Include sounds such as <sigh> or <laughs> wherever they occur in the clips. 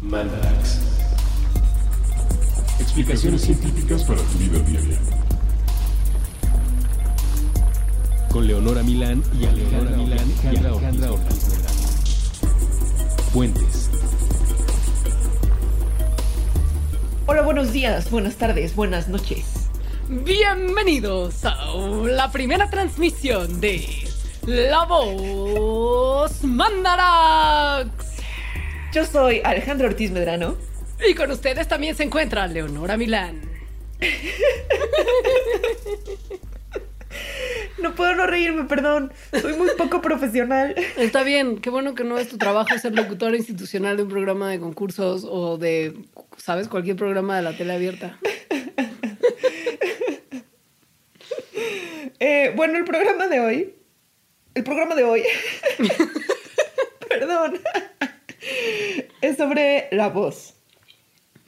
Mandarax. Explicaciones científicas para tu vida diaria. Con Leonora Milán y Alejandra Milán y Alejandra Ortiz. Puentes. Hola, buenos días, buenas tardes, buenas noches. Bienvenidos a la primera transmisión de La Voz Mandarax. Yo soy Alejandra Ortiz Medrano. Y con ustedes también se encuentra Leonora Milán. No puedo no reírme, perdón. Soy muy poco profesional. Está bien, qué bueno que no es tu trabajo ser locutora institucional de un programa de concursos o de, ¿sabes? Cualquier programa de la tele abierta. Eh, bueno, el programa de hoy. El programa de hoy. <laughs> perdón. Es sobre la voz.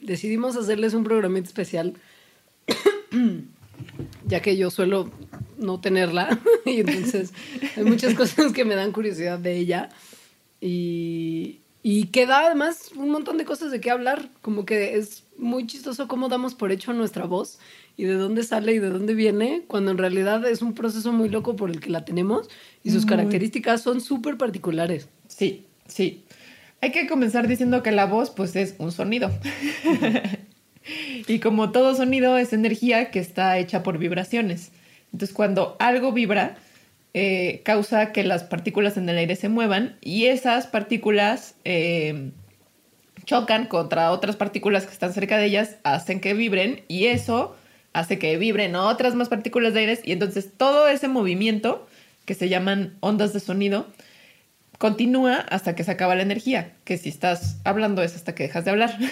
Decidimos hacerles un programita especial, <coughs> ya que yo suelo no tenerla <laughs> y entonces hay muchas cosas que me dan curiosidad de ella y, y queda además un montón de cosas de qué hablar, como que es muy chistoso cómo damos por hecho nuestra voz y de dónde sale y de dónde viene, cuando en realidad es un proceso muy loco por el que la tenemos y sus Muy. características son súper particulares. Sí, sí. Hay que comenzar diciendo que la voz, pues, es un sonido. <laughs> y como todo sonido, es energía que está hecha por vibraciones. Entonces, cuando algo vibra, eh, causa que las partículas en el aire se muevan y esas partículas eh, chocan contra otras partículas que están cerca de ellas, hacen que vibren y eso hace que vibren otras más partículas de aire y entonces todo ese movimiento que se llaman ondas de sonido continúa hasta que se acaba la energía, que si estás hablando es hasta que dejas de hablar. <laughs>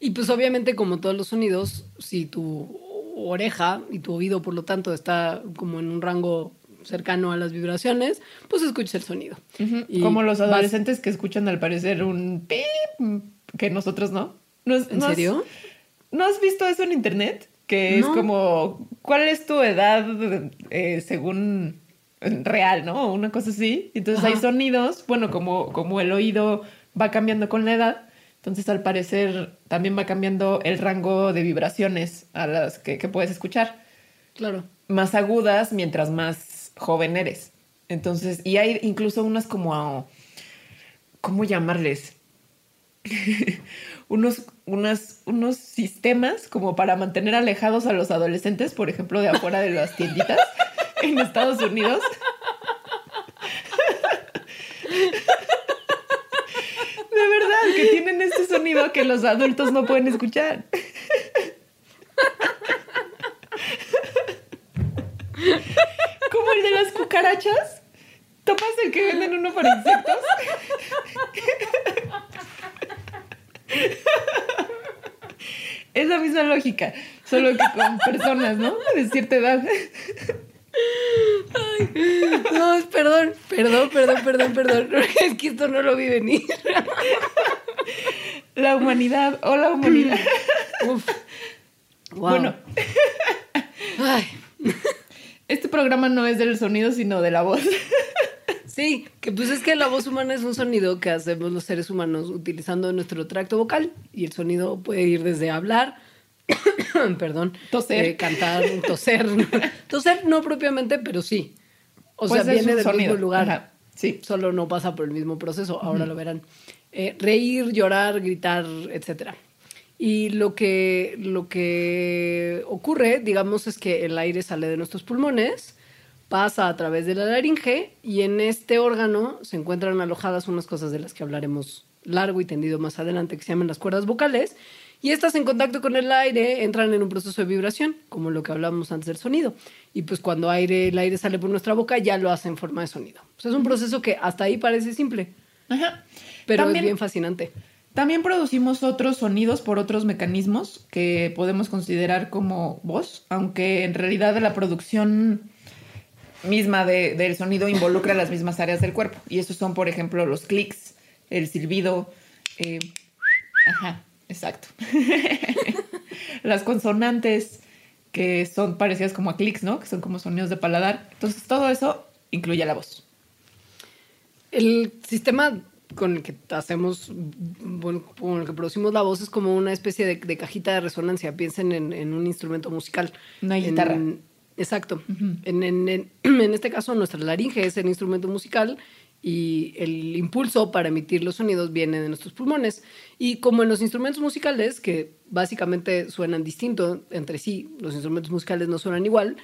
Y pues obviamente como todos los sonidos, si tu oreja y tu oído por lo tanto está como en un rango cercano a las vibraciones, pues escuchas el sonido. Como los vas- adolescentes que escuchan al parecer un pip, que nosotros no. ¿No has- ¿En no has- serio? ¿No has visto eso en internet? Que es como, ¿cuál es tu edad eh, según real, no? Una cosa así. Entonces Ajá. hay sonidos, bueno, como, como el oído va cambiando con la edad, entonces al parecer también va cambiando el rango de vibraciones a las que, que puedes escuchar. Claro. Más agudas mientras más joven eres. Entonces, y hay incluso unas como, ¿cómo llamarles? <laughs> unos, unas, unos sistemas como para mantener alejados a los adolescentes, por ejemplo, de afuera de las tienditas <laughs> en Estados Unidos. De verdad, que tienen este sonido que los adultos no pueden escuchar. Como el de las cucarachas. ¿Tomas el que venden uno para insectos? Es la misma lógica, solo que con personas, ¿no? De cierta edad. No, perdón, perdón, perdón, perdón, perdón. <laughs> Es que esto no lo vi venir. <laughs> La humanidad, o la humanidad. Uf. Wow. Bueno, Ay, <laughs> este programa no es del sonido, sino de la voz. sí, que pues es que la voz humana es un sonido que hacemos los seres humanos utilizando nuestro tracto vocal y el sonido puede ir desde hablar, <coughs> perdón, Toser. eh, cantar, toser, <laughs> toser no propiamente, pero sí. O Pues sea, viene del sonido. mismo lugar. Ajá, sí. Solo no pasa por el mismo proceso, ahora lo verán. Eh, reír, llorar, gritar, etcétera. Y lo que, lo que ocurre, digamos, es que el aire sale de nuestros pulmones, pasa a través de la laringe y en este órgano se encuentran alojadas unas cosas de las que hablaremos largo y tendido más adelante, que se llaman las cuerdas vocales. Y estas en contacto con el aire entran en un proceso de vibración, como lo que hablábamos antes del sonido. Y pues cuando aire, el aire sale por nuestra boca, ya lo hace en forma de sonido. Sea, es un proceso que hasta ahí parece simple, Ajá. pero También- es bien fascinante. También producimos otros sonidos por otros mecanismos que podemos considerar como voz, aunque en realidad la producción misma de- del sonido involucra las mismas áreas del cuerpo. Y esos son, por ejemplo, los clics, el silbido. eh, ajá, exacto. <laughs> las consonantes que son parecidas como a clics, ¿no? Que son como sonidos de paladar. Entonces, todo eso incluye la voz. El sistema con el que hacemos, bueno, con el que producimos la voz es como una especie de, de cajita de resonancia. Piensen en, en, un instrumento musical. Una En- guitarra. exacto. en- en- <clears throat> en este caso, nuestra laringe es el instrumento musical y el impulso para emitir los sonidos viene de nuestros pulmones. Y como en los instrumentos musicales, que básicamente suenan distinto entre sí, los instrumentos musicales no suenan igual,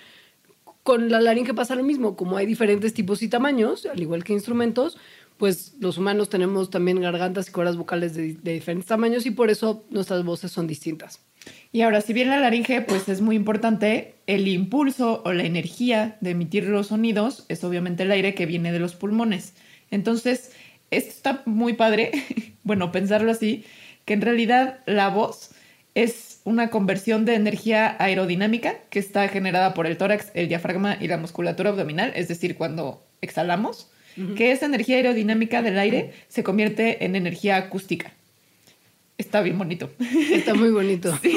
con la laringe pasa lo mismo, como hay diferentes tipos y tamaños, al igual que instrumentos, pues los humanos tenemos también gargantas y cuerdas vocales de, diferentes tamaños y por eso nuestras voces son distintas. Y ahora, si bien la laringe, pues es muy importante, el impulso o la energía de emitir los sonidos es obviamente el aire que viene de los pulmones. Entonces, esto está muy padre, <laughs> bueno, pensarlo así, que en realidad la voz es una conversión de energía aerodinámica que está generada por el tórax, el diafragma y la musculatura abdominal, es decir, cuando exhalamos, que esa energía aerodinámica del aire se convierte en energía acústica. Está bien bonito. Está muy bonito. <laughs>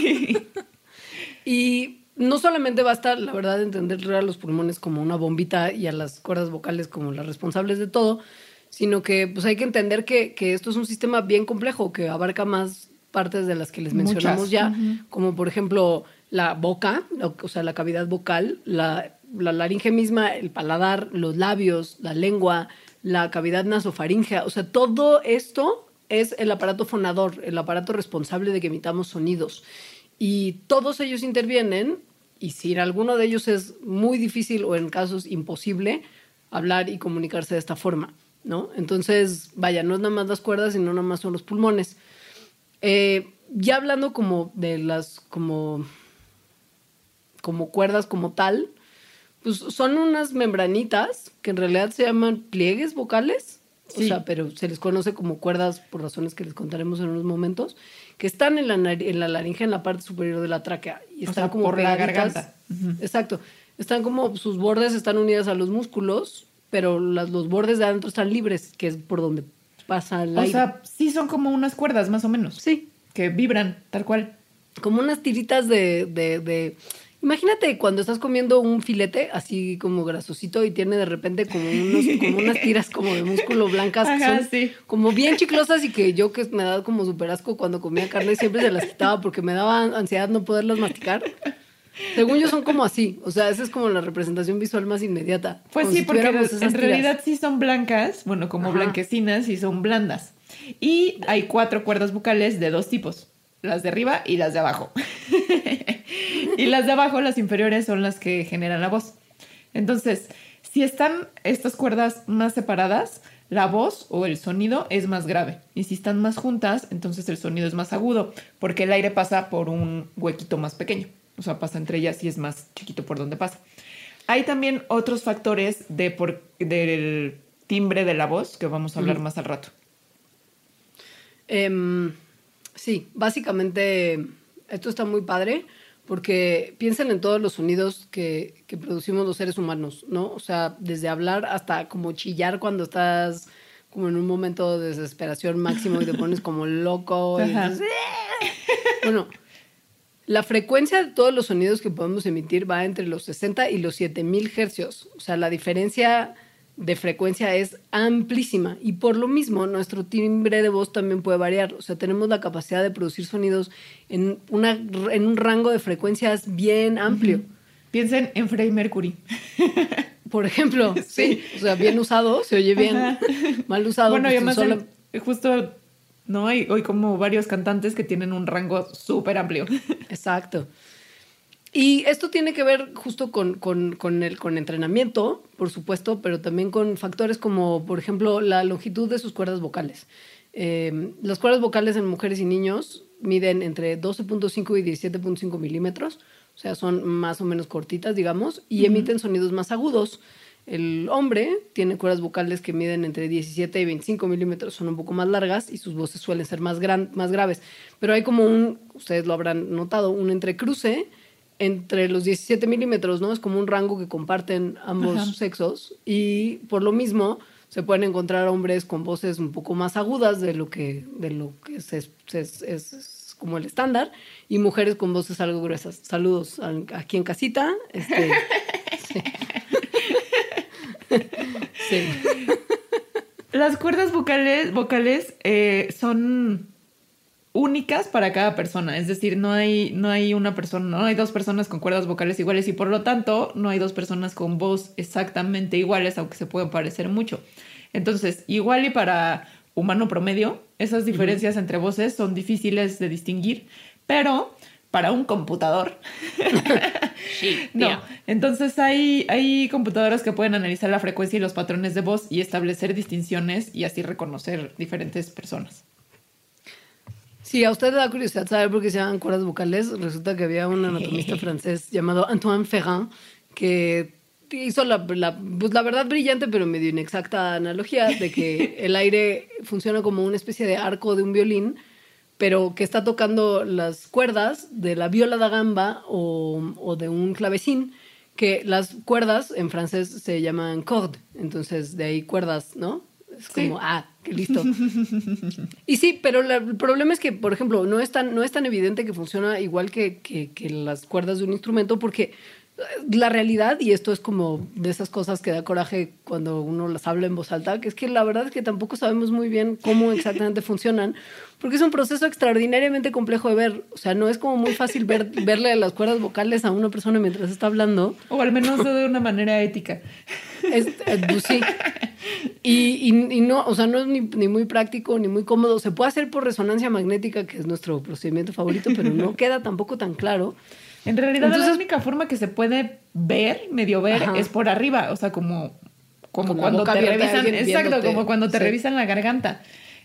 Y no solamente basta, la verdad, entender a los pulmones como una bombita y a las cuerdas vocales como las responsables de todo, sino que pues hay que entender que, que esto es un sistema bien complejo que abarca más partes de las que les Muchas. mencionamos ya, como por ejemplo la boca, o sea, la cavidad vocal, la, la laringe misma, el paladar, los labios, la lengua, la cavidad nasofaringea, o sea, todo esto es el aparato fonador, el aparato responsable de que emitamos sonidos. Y todos ellos intervienen, y si en alguno de ellos es muy difícil o en casos imposible, hablar y comunicarse de esta forma, ¿no? Entonces, vaya, no es nada más las cuerdas, sino nada más son los pulmones. Eh, ya hablando como de las, como, como cuerdas como tal, pues son unas membranitas que en realidad se llaman pliegues vocales, o sea, pero se les conoce como cuerdas por razones que les contaremos en unos momentos, que están en la, en la laringe, en la parte superior de la tráquea. Y O están sea, como por la garganta. Exacto. Están como, sus bordes están unidas a los músculos, pero las- los bordes de adentro están libres, que es por donde pasa el O aire. sea, sí son como unas cuerdas, más o menos. sí, Que vibran, tal cual. como unas tiritas de, de, de- Imagínate cuando estás comiendo un filete así como grasosito y tiene de repente como, unos, como unas tiras como de músculo blancas que Ajá, son sí. como bien chiclosas y que yo que me daba como súper asco cuando comía carne siempre se las quitaba porque me daba ansiedad no poderlas masticar. Según yo son como así, o sea, esa es como la representación visual más inmediata. Pues sí, si porque en tiras. realidad sí son blancas, bueno, como Ajá. blanquecinas y son blandas. Y hay cuatro cuerdas vocales de dos tipos, las de arriba y las de abajo. <laughs> y las de abajo, las inferiores, son las que generan la voz. Entonces, si están estas cuerdas más separadas, la voz o el sonido es más grave. Y si están más juntas, entonces el sonido es más agudo, porque el aire pasa por un huequito más pequeño. O sea, pasa entre ellas y es más chiquito por donde pasa. Hay también otros factores de por- del timbre de la voz que vamos a hablar más al rato. Em, sí, básicamente esto está muy padre porque piensen en todos los sonidos que, que producimos los seres humanos, ¿no? O sea, desde hablar hasta como chillar cuando estás como en un momento de desesperación máximo y te pones como loco. y entonces, bueno, la frecuencia de todos los sonidos que podemos emitir va entre los 60 y los 7000 hercios. O sea, la diferencia de frecuencia es amplísima y por lo mismo nuestro timbre de voz también puede variar. O sea, tenemos la capacidad de producir sonidos en, una, en un rango de frecuencias bien amplio. Piensen en Freddie Mercury. <laughs> Por ejemplo, <laughs> sí. Sí. o sea, bien usado, se oye bien. Ajá. Mal usado. bueno, y pues, además solo- el- justo no hay hoy como varios cantantes que tienen un rango súper amplio. Exacto. Y esto tiene que ver justo con, con- con el con entrenamiento, por supuesto, pero también con factores como, por ejemplo, la longitud de sus cuerdas vocales. Eh, las cuerdas vocales en mujeres y niños miden entre 12.5 y 17.5 milímetros, o sea, son más o menos cortitas, digamos, y emiten sonidos más agudos. El hombre tiene cuerdas vocales que miden entre 17 y 25 milímetros, son un poco más largas y sus voces suelen ser más, gran, más graves. Pero hay como un, ustedes lo habrán notado, un entrecruce entre los 17 milímetros, ¿no? Es como un rango que comparten ambos Ajá. sexos y por lo mismo se pueden encontrar hombres con voces un poco más agudas de lo que, de lo que es, es- es- como el estándar y mujeres con voces algo gruesas. Saludos al- aquí en casita. Este, <laughs> sí. <laughs> Sí. Las cuerdas vocales, vocales eh, son únicas para cada persona, es decir, no hay, no hay una persona, no hay dos personas con cuerdas vocales iguales y por lo tanto no hay dos personas con voz exactamente iguales, aunque se pueden parecer mucho. Entonces, igual y para humano promedio, esas diferencias entre voces son difíciles de distinguir, pero para un computador. <laughs> Sí, <laughs> no. Entonces hay, hay computadoras que pueden analizar la frecuencia y los patrones de voz y establecer distinciones y así reconocer diferentes personas. Si a usted le da curiosidad saber por qué se llaman cuerdas vocales, resulta que había un anatomista francés llamado Antoine Ferrand que hizo la, la, pues la verdad brillante pero medio inexacta analogía de que <laughs> el aire funciona como una especie de arco de un violín pero que está tocando las cuerdas de la viola da gamba o, o de un clavecín, que las cuerdas en francés se llaman corde, entonces de ahí cuerdas, ¿no? Es como, Sí. ah, qué listo. y sí, pero la- el problema es que, por ejemplo, no es tan, no es tan evidente que funciona igual que, que, que las cuerdas de un instrumento, porque eh, la realidad, y esto es como de esas cosas que da coraje cuando uno las habla en voz alta, que es que la verdad es que tampoco sabemos muy bien cómo exactamente funcionan, porque es un proceso extraordinariamente complejo de ver. O sea, no es como muy fácil ver, verle las cuerdas vocales a una persona mientras está hablando. O al menos de una manera ética. Es, eh, pues sí. Y, y- y no, o sea, no es ni, ni muy práctico ni muy cómodo. Se puede hacer por resonancia magnética, que es nuestro procedimiento favorito, pero no queda tampoco tan claro. En realidad Entonces- la única forma que se puede ver, medio ver, Ajá. es por arriba, o sea, como, como cuando te revisan, exacto, como cuando te Sí. revisan la garganta,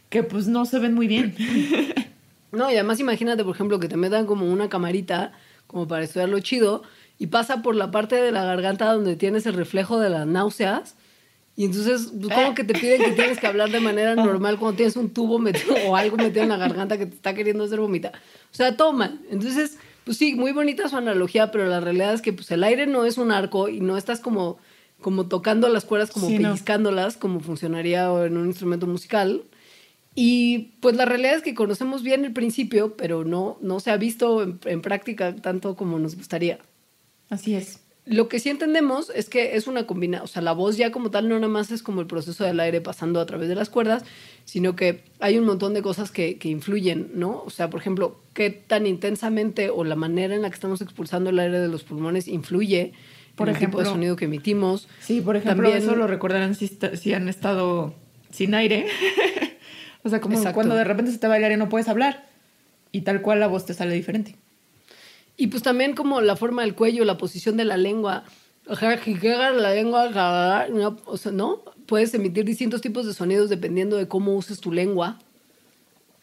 que pues no se ven muy bien. <laughs> No, y además imagínate, por ejemplo, que te metan como una camarita, como para estudiarlo chido, y pasa por la parte de la garganta donde tienes el reflejo de las náuseas. Y entonces, pues, como que te piden que tienes que hablar de manera <laughs> normal cuando tienes un tubo metido o algo metido en la garganta que te está queriendo hacer vomitar. O sea, todo mal. Entonces, pues sí, muy bonita su analogía, pero la realidad es que pues, el aire no es un arco y no estás como, como tocando las cuerdas, como Sí, no. pellizcándolas, como funcionaría en un instrumento musical. Y pues la realidad es que conocemos bien el principio, pero no, no se ha visto en, en práctica tanto como nos gustaría. Así es. Lo que sí entendemos es que es una combinación, o sea, la voz ya como tal no nada más es como el proceso del aire pasando a través de las cuerdas, sino que hay un montón de cosas que, que influyen, ¿no? O sea, por ejemplo, qué tan intensamente o la manera en la que estamos expulsando el aire de los pulmones influye Por en el tipo de ejemplo- sonido que emitimos. Sí, por ejemplo, También- eso lo recordarán si, han estado sin aire. <laughs> o sea, como Exacto. cuando de repente se te va el aire y no puedes hablar. Y tal cual la voz te sale diferente. Y pues también como la forma del cuello, la posición de la lengua. La lengua, o sea, ¿no? Puedes emitir distintos tipos de sonidos dependiendo de cómo uses tu lengua.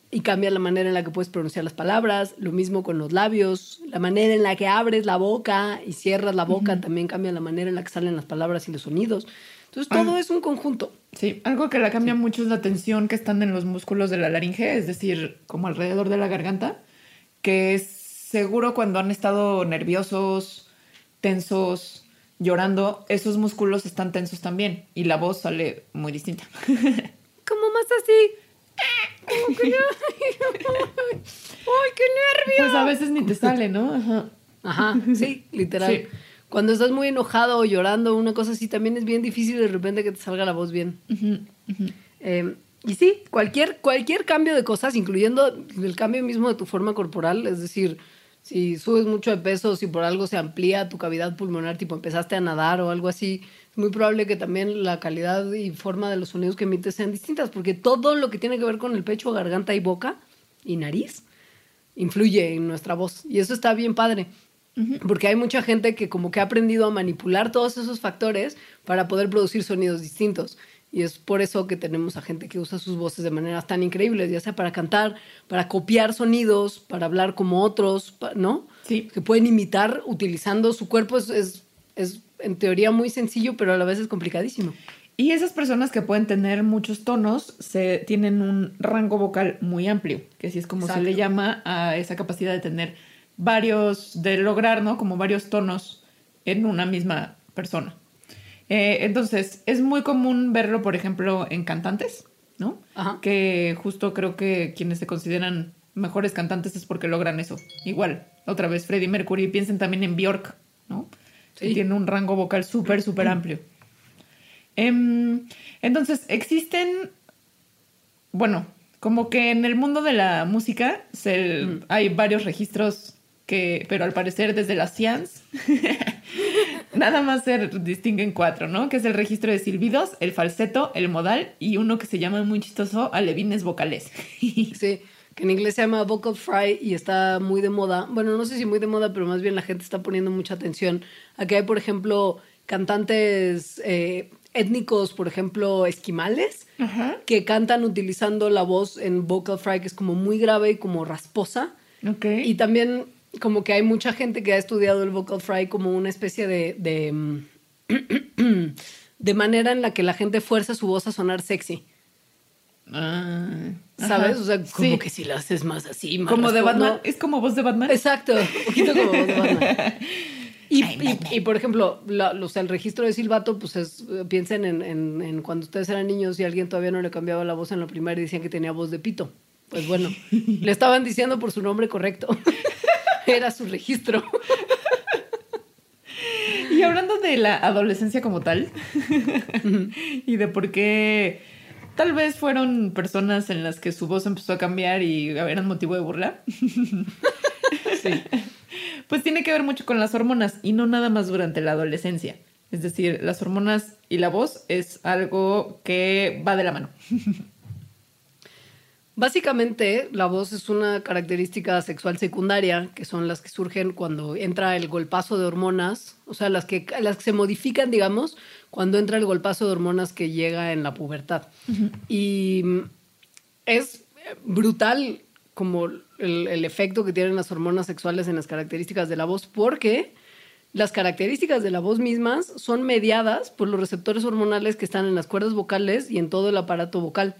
Y cambia la manera en la que puedes pronunciar las palabras. Lo mismo con los labios. La manera en la que abres la boca y cierras la boca también cambia la manera en la que salen las palabras y los sonidos. Entonces todo es un conjunto. Sí, algo que la cambia mucho es la tensión que están en los músculos de la laringe, es decir, como alrededor de la garganta, que es seguro cuando han estado nerviosos, tensos, llorando, esos músculos están tensos también y la voz sale muy distinta. <laughs> Como más así. Como que no. <laughs> ¡Ay, qué nervio! Pues a veces ni te sale, ¿no? Ajá. Ajá, sí, <laughs> literal. Sí. Cuando estás muy enojado o llorando, una cosa así, también es bien difícil de repente que te salga la voz bien. Eh, y sí, cualquier, cualquier cambio de cosas, incluyendo el cambio mismo de tu forma corporal, es decir, si subes mucho de peso, si por algo se amplía tu cavidad pulmonar, tipo empezaste a nadar o algo así, es muy probable que también la calidad y forma de los sonidos que emites sean distintas, porque todo lo que tiene que ver con el pecho, garganta y boca y nariz influye en nuestra voz. Y eso está bien padre. Porque hay mucha gente que como que ha aprendido a manipular todos esos factores para poder producir sonidos distintos. Y es por eso que tenemos a gente que usa sus voces de maneras tan increíbles, ya sea para cantar, para copiar sonidos, para hablar como otros, ¿no? Sí. Que pueden imitar utilizando su cuerpo. Es, es, es en teoría muy sencillo, pero a la vez es complicadísimo. Y esas personas que pueden tener muchos tonos se tienen un rango vocal muy amplio, que así es como se le llama a esa capacidad de tener varios, de lograr, ¿no? Como varios tonos en una misma persona. Eh, entonces, es muy común verlo, por ejemplo, en cantantes, ¿no? Ajá. Que justo creo que quienes se consideran mejores cantantes es porque logran eso. Igual, otra vez, Freddie Mercury, piensen también en Bjork, ¿no? Que Sí. tiene un rango vocal súper, súper amplio. Em, entonces, existen bueno, como que en el mundo de la música se- Mm. hay varios registros que, pero al parecer desde la Science, <laughs> nada más se distinguen cuatro, ¿no? Que es el registro de silbidos, el falseto, el modal y uno que se llama muy chistoso alevines vocales. <laughs> Sí, que en inglés se llama vocal fry y está muy de moda. Bueno, no sé si muy de moda, pero más bien la gente está poniendo mucha atención. Aquí hay, por ejemplo, cantantes eh, étnicos, por ejemplo, esquimales, que cantan utilizando la voz en vocal fry, que es como muy grave y como rasposa. Ok. Y también como que hay mucha gente que ha estudiado el vocal fry como una especie de, de, mm, <clears throat> de manera en la que la gente fuerza su voz a sonar sexy. Ah, ¿Sabes? ajá. O sea, como Sí. que si lo haces más así, más Como de. Es como voz de Batman. Exacto, un poquito como voz de Batman. <laughs> Y, y- y, por ejemplo, la- o sea, el registro de silbato, pues es, eh, piensen en, en- en cuando ustedes eran niños y alguien todavía no le cambiaba la voz en la primaria y decían que tenía voz de pito. Pues bueno, <laughs> le estaban diciendo por su nombre correcto. <laughs> Era su registro. Y hablando de la adolescencia como tal, y de por qué tal vez fueron personas en las que su voz empezó a cambiar y eran motivo de burla, Sí. pues tiene que ver mucho con las hormonas y no nada más durante la adolescencia. Es decir, las hormonas y la voz es algo que va de la mano. Básicamente, la voz es una característica sexual secundaria, que son las que surgen cuando entra el golpazo de hormonas, o sea, las que, las que se modifican, digamos, cuando entra el golpazo de hormonas que llega en la pubertad. Y mm, es brutal como el, el efecto que tienen las hormonas sexuales en las características de la voz, porque las características de la voz mismas son mediadas por los receptores hormonales que están en las cuerdas vocales y en todo el aparato vocal.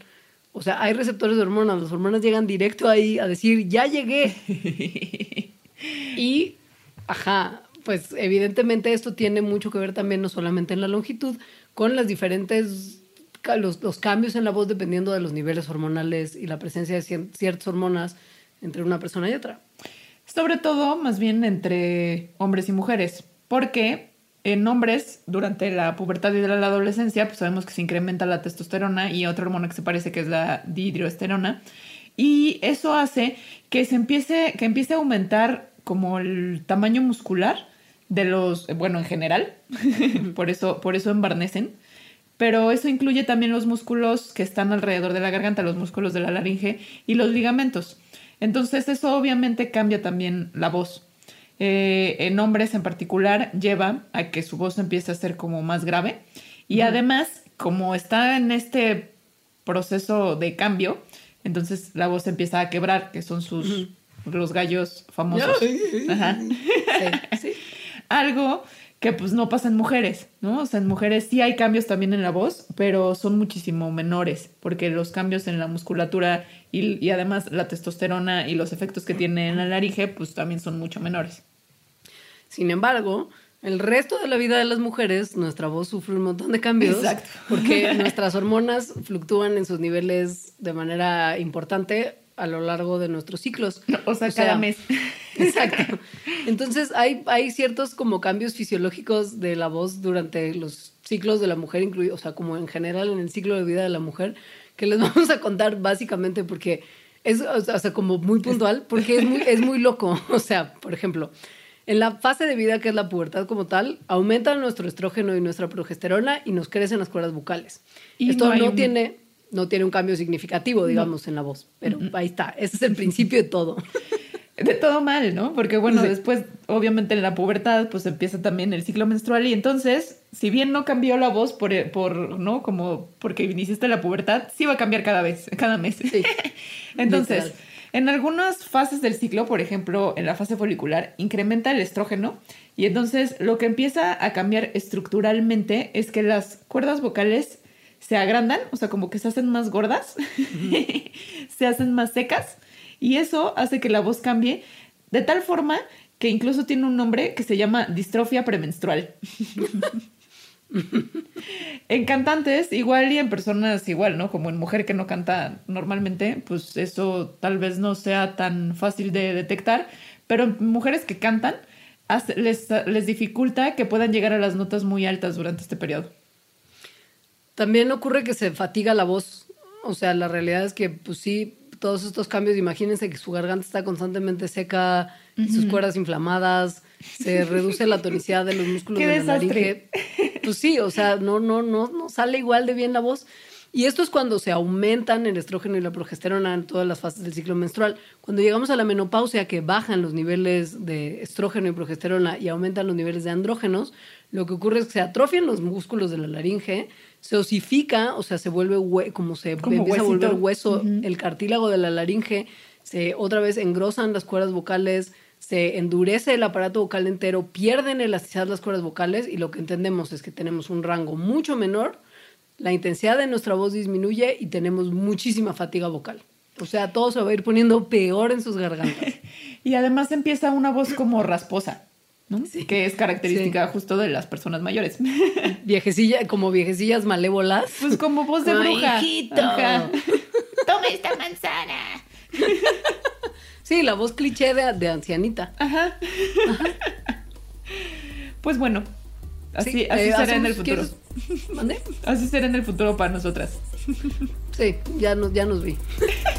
O sea, hay receptores de hormonas, las hormonas llegan directo ahí a decir, ya llegué. <laughs> y, ajá, pues evidentemente esto tiene mucho que ver también, no solamente en la longitud, con las diferentes, los, los cambios en la voz dependiendo de los niveles hormonales y la presencia de cier- ciertas hormonas entre una persona y otra. Sobre todo, más bien entre hombres y mujeres, porque en hombres, durante la pubertad y de la adolescencia, pues sabemos que se incrementa la testosterona y otra hormona que se parece que es la dihidroesterona. Y eso hace que se empiece, que empiece a aumentar como el tamaño muscular de los, bueno, en general, <laughs> por eso, por eso embarnecen. Pero eso incluye también los músculos que están alrededor de la garganta, los músculos de la laringe y los ligamentos. Entonces eso obviamente cambia también la voz. Eh, en hombres en particular lleva a que su voz empiece a ser como más grave y además como está en este proceso de cambio, entonces la voz empieza a quebrar, que son sus los gallos famosos. Ajá. Sí, sí. <laughs> Algo que pues no pasa en mujeres, ¿no? O sea, en mujeres sí hay cambios también en la voz, pero son muchísimo menores, porque los cambios en la musculatura y, y además la testosterona y los efectos que tiene en la laringe, pues también son mucho menores. Sin embargo, el resto de la vida de las mujeres, nuestra voz sufre un montón de cambios. Exacto. Porque <laughs> nuestras hormonas fluctúan en sus niveles de manera importante a lo largo de nuestros ciclos. O sea, cada mes. <laughs> Exacto. Entonces hay, hay ciertos como cambios fisiológicos de la voz durante los ciclos de la mujer, incluido, o sea, como en general en el ciclo de vida de la mujer, que les <laughs> vamos a contar básicamente porque es, o sea, o sea, como muy puntual, porque es muy, es muy loco. O sea, por ejemplo, en la fase de vida que es la pubertad como tal, aumenta nuestro estrógeno y nuestra progesterona y nos crecen las cuerdas vocales. Y Esto no no, hay un- tiene, no tiene un cambio significativo, digamos, en la voz, pero ahí está. Ese es el principio de todo. <laughs> De todo mal, ¿no? Porque bueno, Sí. después, obviamente en la pubertad, pues empieza también el ciclo menstrual y entonces, si bien no cambió la voz por, por ¿no? Como porque iniciaste la pubertad, sí va a cambiar cada vez, cada mes. Sí. <laughs> entonces, Literal. En algunas fases del ciclo, por ejemplo, en la fase folicular, incrementa el estrógeno y entonces lo que empieza a cambiar estructuralmente es que las cuerdas vocales se agrandan, o sea, como que se hacen más gordas, <laughs> se hacen más secas y eso hace que la voz cambie de tal forma que incluso tiene un nombre que se llama distrofia premenstrual. <laughs> <laughs> en cantantes, igual y en personas igual, ¿no? Como en mujer que no canta normalmente, pues eso tal vez no sea tan fácil de detectar, pero en mujeres que cantan les, les dificulta que puedan llegar a las notas muy altas durante este periodo. También ocurre que se fatiga la voz. O sea, la realidad es que, pues sí, todos estos cambios, imagínense que su garganta está constantemente seca y sus cuerdas inflamadas, se reduce la tonicidad de los músculos Qué de la desastre. laringe. Pues sí, o sea, no, no, no, no sale igual de bien la voz. Y esto es cuando se aumentan el estrógeno y la progesterona en todas las fases del ciclo menstrual. Cuando llegamos a la menopausia, que bajan los niveles de estrógeno y progesterona y aumentan los niveles de andrógenos, lo que ocurre es que se atrofian los músculos de la laringe, se osifica, o sea, se vuelve como se Como empieza a volver hueso el cartílago de la laringe, se otra vez engrosan las cuerdas vocales, se endurece el aparato vocal entero, pierden elasticidad las cuerdas vocales y lo que entendemos es que tenemos un rango mucho menor, la intensidad de nuestra voz disminuye y tenemos muchísima fatiga vocal. O sea, todo se va a ir poniendo peor en sus gargantas. <laughs> Y además empieza una voz como rasposa, ¿no? Que es característica justo de las personas mayores. <laughs> Viejecilla, como viejecillas malévolas. Pues como voz de bruja. <laughs> Toma esta manzana. Sí, la voz cliché de, de ancianita. Ajá. Pues bueno, así, Sí, así eh, será en el futuro. Así será en el futuro para nosotras. Sí, ya nos, ya nos vi. <laughs>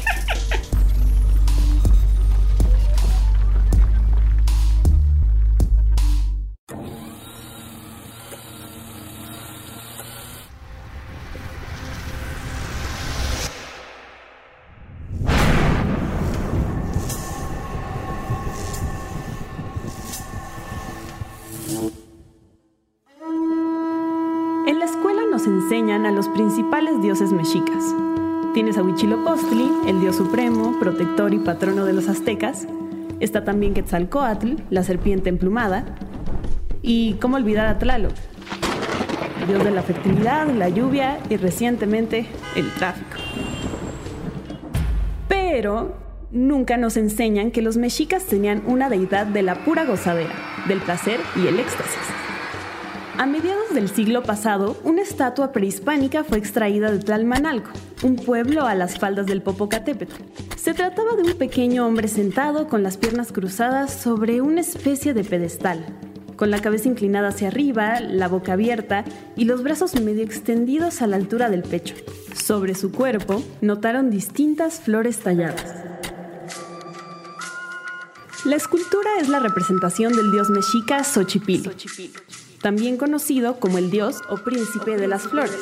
dioses mexicas. Tienes a Huitzilopochtli, el dios supremo, protector y patrono de los aztecas. Está también Quetzalcoatl, la serpiente emplumada. Y cómo olvidar a Tlaloc, dios de la fertilidad, la lluvia y recientemente el tráfico. Pero nunca nos enseñan que los mexicas tenían una deidad de la pura gozadera, del placer y el éxtasis. A mediados del siglo pasado, una estatua prehispánica fue extraída de Tlalmanalco, un pueblo a las faldas del Popocatépetl. Se trataba de un pequeño hombre sentado con las piernas cruzadas sobre una especie de pedestal, con la cabeza inclinada hacia arriba, la boca abierta y los brazos medio extendidos a la altura del pecho. Sobre su cuerpo notaron distintas flores talladas. La escultura es la representación del dios mexica Xochipilli, también conocido como el dios o príncipe de las flores.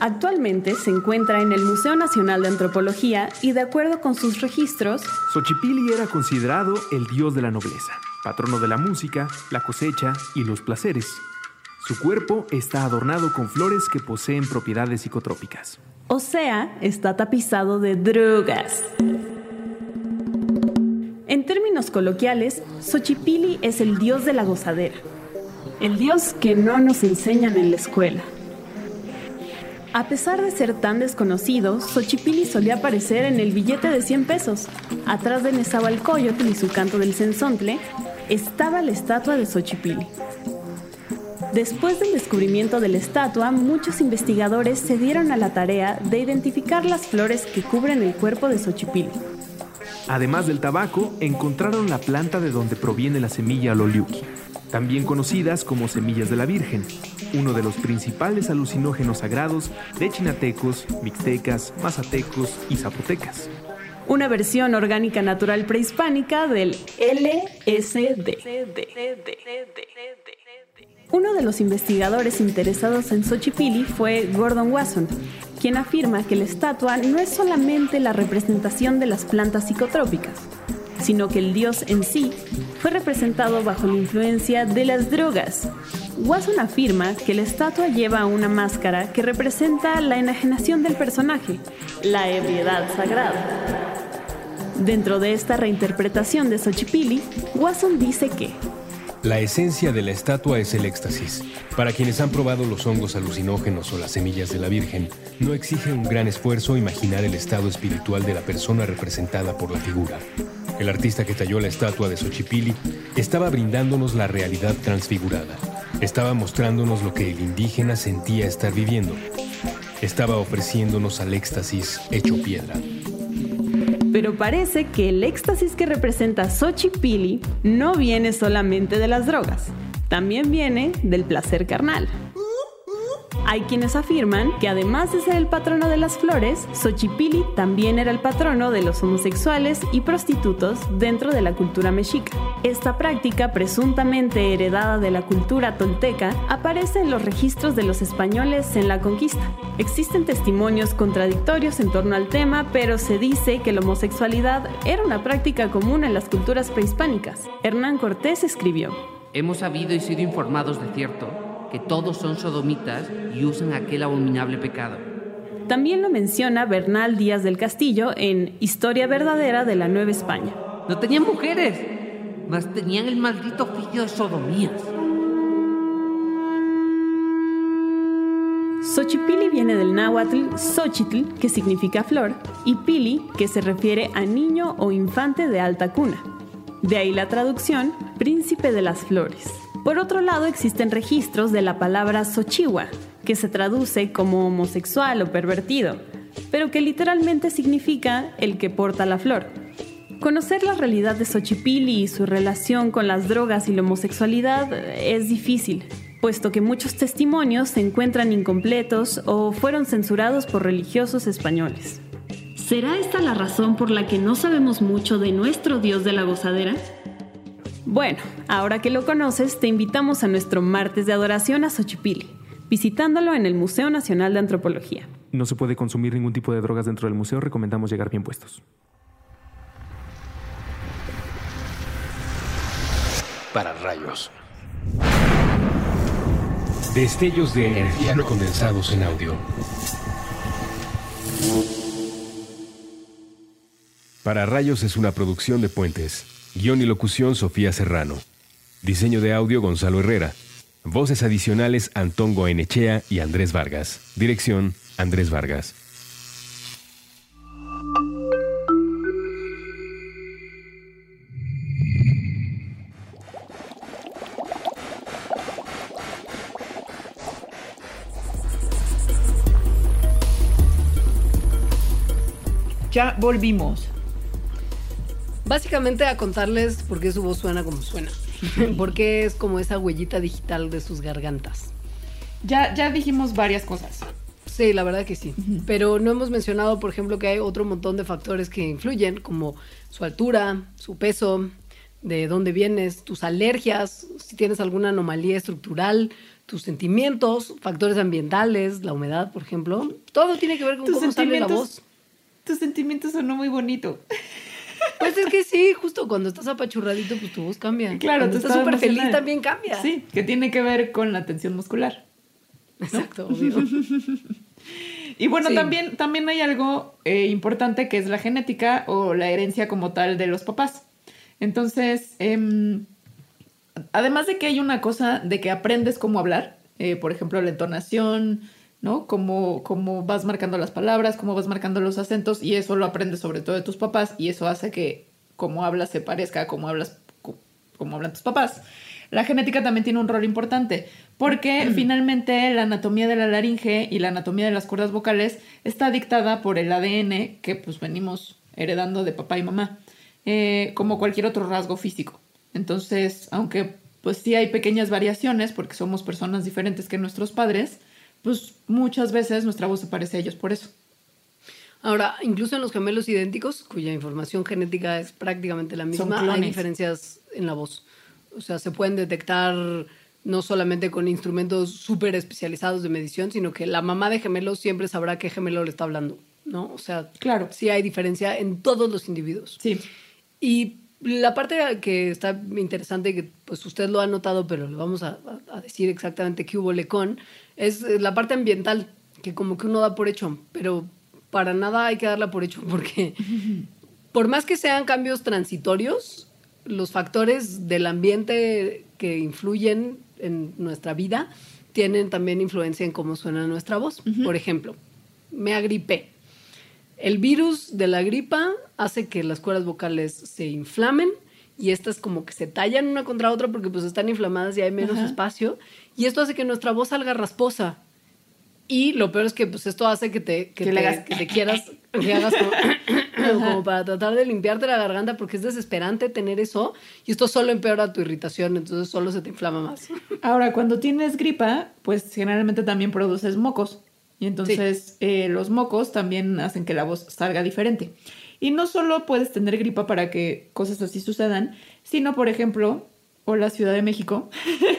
Actualmente se encuentra en el Museo Nacional de Antropología y de acuerdo con sus registros, Xochipilli era considerado el dios de la nobleza, patrono de la música, la cosecha y los placeres. Su cuerpo está adornado con flores que poseen propiedades psicotrópicas. o sea, está tapizado de drogas. En términos coloquiales, Xochipilli es el dios de la gozadera, el dios que no nos enseñan en la escuela. A pesar de ser tan desconocido, Xochipilli solía aparecer en el billete de 100 pesos. Atrás de Nezahualcóyotl y su canto del cenzontle, estaba la estatua de Xochipilli. Después del descubrimiento de la estatua, muchos investigadores se dieron a la tarea de identificar las flores que cubren el cuerpo de Xochipilli. Además del tabaco, encontraron la planta de donde proviene la semilla loliuqui, también conocidas como semillas de la Virgen, uno de los principales alucinógenos sagrados de chinatecos, mixtecas, mazatecos y zapotecas. Una versión orgánica natural prehispánica del LSD. Uno de los investigadores interesados en Xochipilli fue Gordon Wasson, quien afirma que la estatua no es solamente la representación de las plantas psicotrópicas, sino que el dios en sí fue representado bajo la influencia de las drogas. Wasson afirma que la estatua lleva una máscara que representa la enajenación del personaje, la ebriedad sagrada. Dentro de esta reinterpretación de Xochipilli, Wasson dice que La esencia de la estatua es el éxtasis. Para quienes han probado los hongos alucinógenos o las semillas de la Virgen, no exige un gran esfuerzo imaginar el estado espiritual de la persona representada por la figura. El artista que talló la estatua de Xochipilli estaba brindándonos la realidad transfigurada. Estaba mostrándonos lo que el indígena sentía estar viviendo. Estaba ofreciéndonos al éxtasis hecho piedra. Pero parece que el éxtasis que representa Xochipilli no viene solamente de las drogas, también viene del placer carnal. Hay quienes afirman que además de ser el patrono de las flores, Xochipili también era el patrono de los homosexuales y prostitutos dentro de la cultura mexica. Esta práctica, presuntamente heredada de la cultura tolteca, aparece en los registros de los españoles en la conquista. Existen testimonios contradictorios en torno al tema, pero se dice que la homosexualidad era una práctica común en las culturas prehispánicas. Hernán Cortés escribió, Hemos sabido y sido informados de cierto que todos son sodomitas y usan aquel abominable pecado. También lo menciona Bernal Díaz del Castillo en Historia verdadera de la Nueva España. No tenían mujeres, mas tenían el maldito oficio de sodomías. Xochipili viene del náhuatl Xochitl, que significa flor, y pili, que se refiere a niño o infante de alta cuna. De ahí la traducción, príncipe de las flores. Por otro lado, existen registros de la palabra Xochihua, que se traduce como homosexual o pervertido, pero que literalmente significa el que porta la flor. Conocer la realidad de Xochipilli y su relación con las drogas y la homosexualidad es difícil, puesto que muchos testimonios se encuentran incompletos o fueron censurados por religiosos españoles. ¿Será esta la razón por la que no sabemos mucho de nuestro Dios de la gozadera? Bueno, ahora que lo conoces, te invitamos a nuestro martes de adoración a Xochipilli, visitándolo en el Museo Nacional de Antropología. No se puede consumir ningún tipo de drogas dentro del museo, recomendamos llegar bien puestos. Para rayos. Destellos de energía no condensados en audio. Para rayos es una producción de puentes. Guión y locución Sofía Serrano. Diseño de audio Gonzalo Herrera. Voces adicionales Antón Goenechea y Andrés Vargas. Dirección Andrés Vargas. Ya volvimos. Básicamente a contarles por qué su voz suena como suena. <laughs> Porque es como esa huellita digital de sus gargantas. Ya, ya dijimos varias cosas. Sí, la verdad que sí. Pero no hemos mencionado, por ejemplo, que hay otro montón de factores que influyen, como su altura, su peso, de dónde vienes, tus alergias, si tienes alguna anomalía estructural, tus sentimientos, factores ambientales, la humedad, por ejemplo. Todo tiene que ver con Tus cómo sale la voz. Tus sentimientos sonó muy bonito. Pues es que sí, justo cuando estás apachurradito, pues tu voz cambia. Claro, cuando tu estás súper feliz también cambia. Sí, que tiene que ver con la tensión muscular. Exacto, <laughs> obvio. Y bueno, Sí. también, también hay algo eh, importante que es la genética o la herencia como tal de los papás. Entonces, em, además de que hay una cosa de que aprendes cómo hablar, eh, por ejemplo, la entonación, ¿no? Cómo, cómo vas marcando las palabras, cómo vas marcando los acentos, y eso lo aprendes sobre todo de tus papás, y eso hace que cómo hablas se parezca a cómo hablas, co- como hablan tus papás. La genética también tiene un rol importante, porque finalmente la anatomía de la laringe y la anatomía de las cuerdas vocales está dictada por el ADN que pues venimos heredando de papá y mamá, eh, como cualquier otro rasgo físico. Entonces, aunque pues sí hay pequeñas variaciones, porque somos personas diferentes que nuestros padres, pues muchas veces nuestra voz se parece a ellos por eso. Ahora, incluso en los gemelos idénticos, cuya información genética es prácticamente la misma, hay diferencias en la voz. O sea, se pueden detectar no solamente con instrumentos súper especializados de medición, sino que la mamá de gemelos siempre sabrá qué gemelo le está hablando, ¿no? O sea, Claro. sí hay diferencia en todos los individuos. Sí. Y la parte que está interesante, que pues usted lo ha notado, pero le vamos a, a- a decir exactamente qué hubo lecón, es eh, la parte ambiental, que como que uno da por hecho, pero para nada hay que darla por hecho, <laughs> porque por más que sean cambios transitorios, los factores del ambiente que influyen en nuestra vida tienen también influencia en cómo suena nuestra voz. Por ejemplo, me agripé. El virus de la gripa hace que las cuerdas vocales se inflamen y estas como que se tallan una contra otra porque pues están inflamadas y hay menos Ajá. espacio y esto hace que nuestra voz salga rasposa. Y lo peor es que pues esto hace que te, que Que te, le hagas- que te quieras, <laughs> que hagas como, <coughs> como para tratar de limpiarte la garganta porque es desesperante tener eso y esto solo empeora tu irritación, entonces solo se te inflama más. <laughs> Ahora, cuando tienes gripa, pues generalmente también produces mocos. Y entonces eh, los mocos también hacen que la voz salga diferente. Y no solo puedes tener gripa para que cosas así sucedan, sino, por ejemplo, o la Ciudad de México,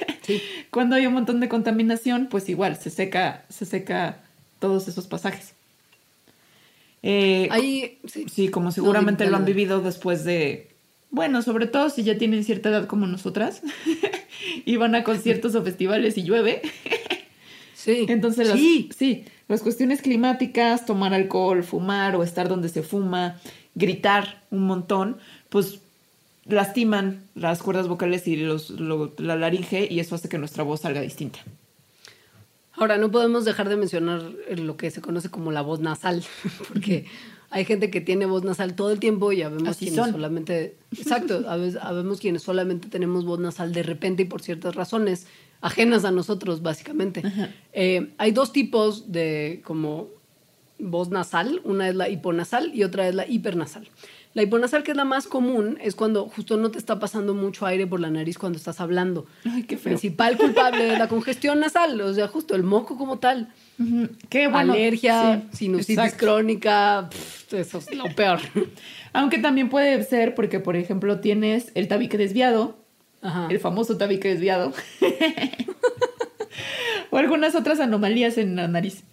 <laughs> cuando hay un montón de contaminación, pues igual se seca, se seca todos esos pasajes. Eh, Ahí, sí. Sí, como seguramente No, lo han vivido después de, bueno, sobre todo si ya tienen cierta edad como nosotras <laughs> y van a conciertos o festivales y llueve. Sí. <laughs> Entonces, las, sí. sí, las cuestiones climáticas, tomar alcohol, fumar o estar donde se fuma, gritar un montón, pues lastiman las cuerdas vocales y los, lo- la laringe y eso hace que nuestra voz salga distinta. Ahora, no podemos dejar de mencionar lo que se conoce como la voz nasal, <laughs> porque hay gente que tiene voz nasal todo el tiempo y habemos Así quienes son. solamente, exacto, a veces- habemos quienes solamente tenemos voz nasal de repente y por ciertas razones ajenas a nosotros, básicamente. Eh, hay dos tipos de como voz nasal, una es la hiponasal y otra es la hipernasal. La hiponasal, que es la más común, es cuando justo no te está pasando mucho aire por la nariz cuando estás hablando. Ay, qué feo. principal culpable es la congestión nasal, o sea, justo el moco como tal. Qué bueno. Alergia, Sí, sinusitis exacto. crónica, pff, eso es lo peor. Aunque también puede ser porque, por ejemplo, tienes el tabique desviado, Ajá. el famoso tabique desviado, <laughs> o algunas otras anomalías en la nariz.